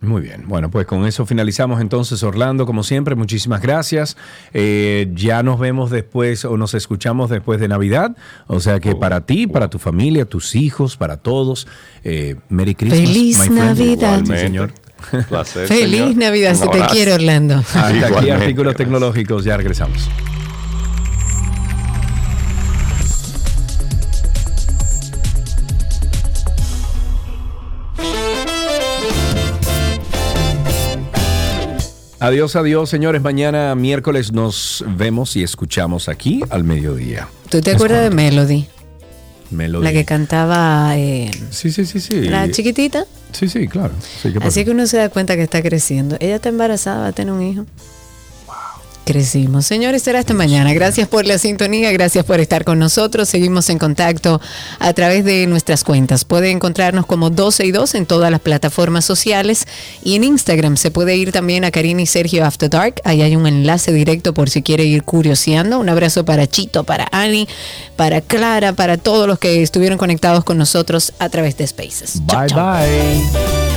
Muy bien, bueno, pues con eso finalizamos entonces, Orlando, como siempre, muchísimas gracias. Eh, ya nos vemos después o nos escuchamos después de Navidad, o sea que para ti, para tu familia, tus hijos, para todos, eh, Merry Christmas. Feliz my friend. Navidad. Sí, señor. Placer, Feliz señor. Navidad, se te quiere, Orlando. Hasta aquí artículos tecnológicos, ya regresamos. Adiós, adiós, señores. Mañana miércoles nos vemos y escuchamos aquí al mediodía. ¿Tú te acuerdas de Melody? Melody. La que cantaba eh, Sí, sí, sí, sí. la chiquitita. Sí, sí, claro. Sí. Así que uno se da cuenta que está creciendo. Ella está embarazada, va a tener un hijo. Crecimos. Señores, será hasta mañana. Gracias por la sintonía, gracias por estar con nosotros. Seguimos en contacto a través de nuestras cuentas. Puede encontrarnos como 12 y 2 en todas las plataformas sociales y en Instagram se puede ir también a Karina y Sergio After Dark. Ahí hay un enlace directo por si quiere ir curioseando. Un abrazo para Chito, para Ani, para Clara, para todos los que estuvieron conectados con nosotros a través de Spaces. Bye, bye.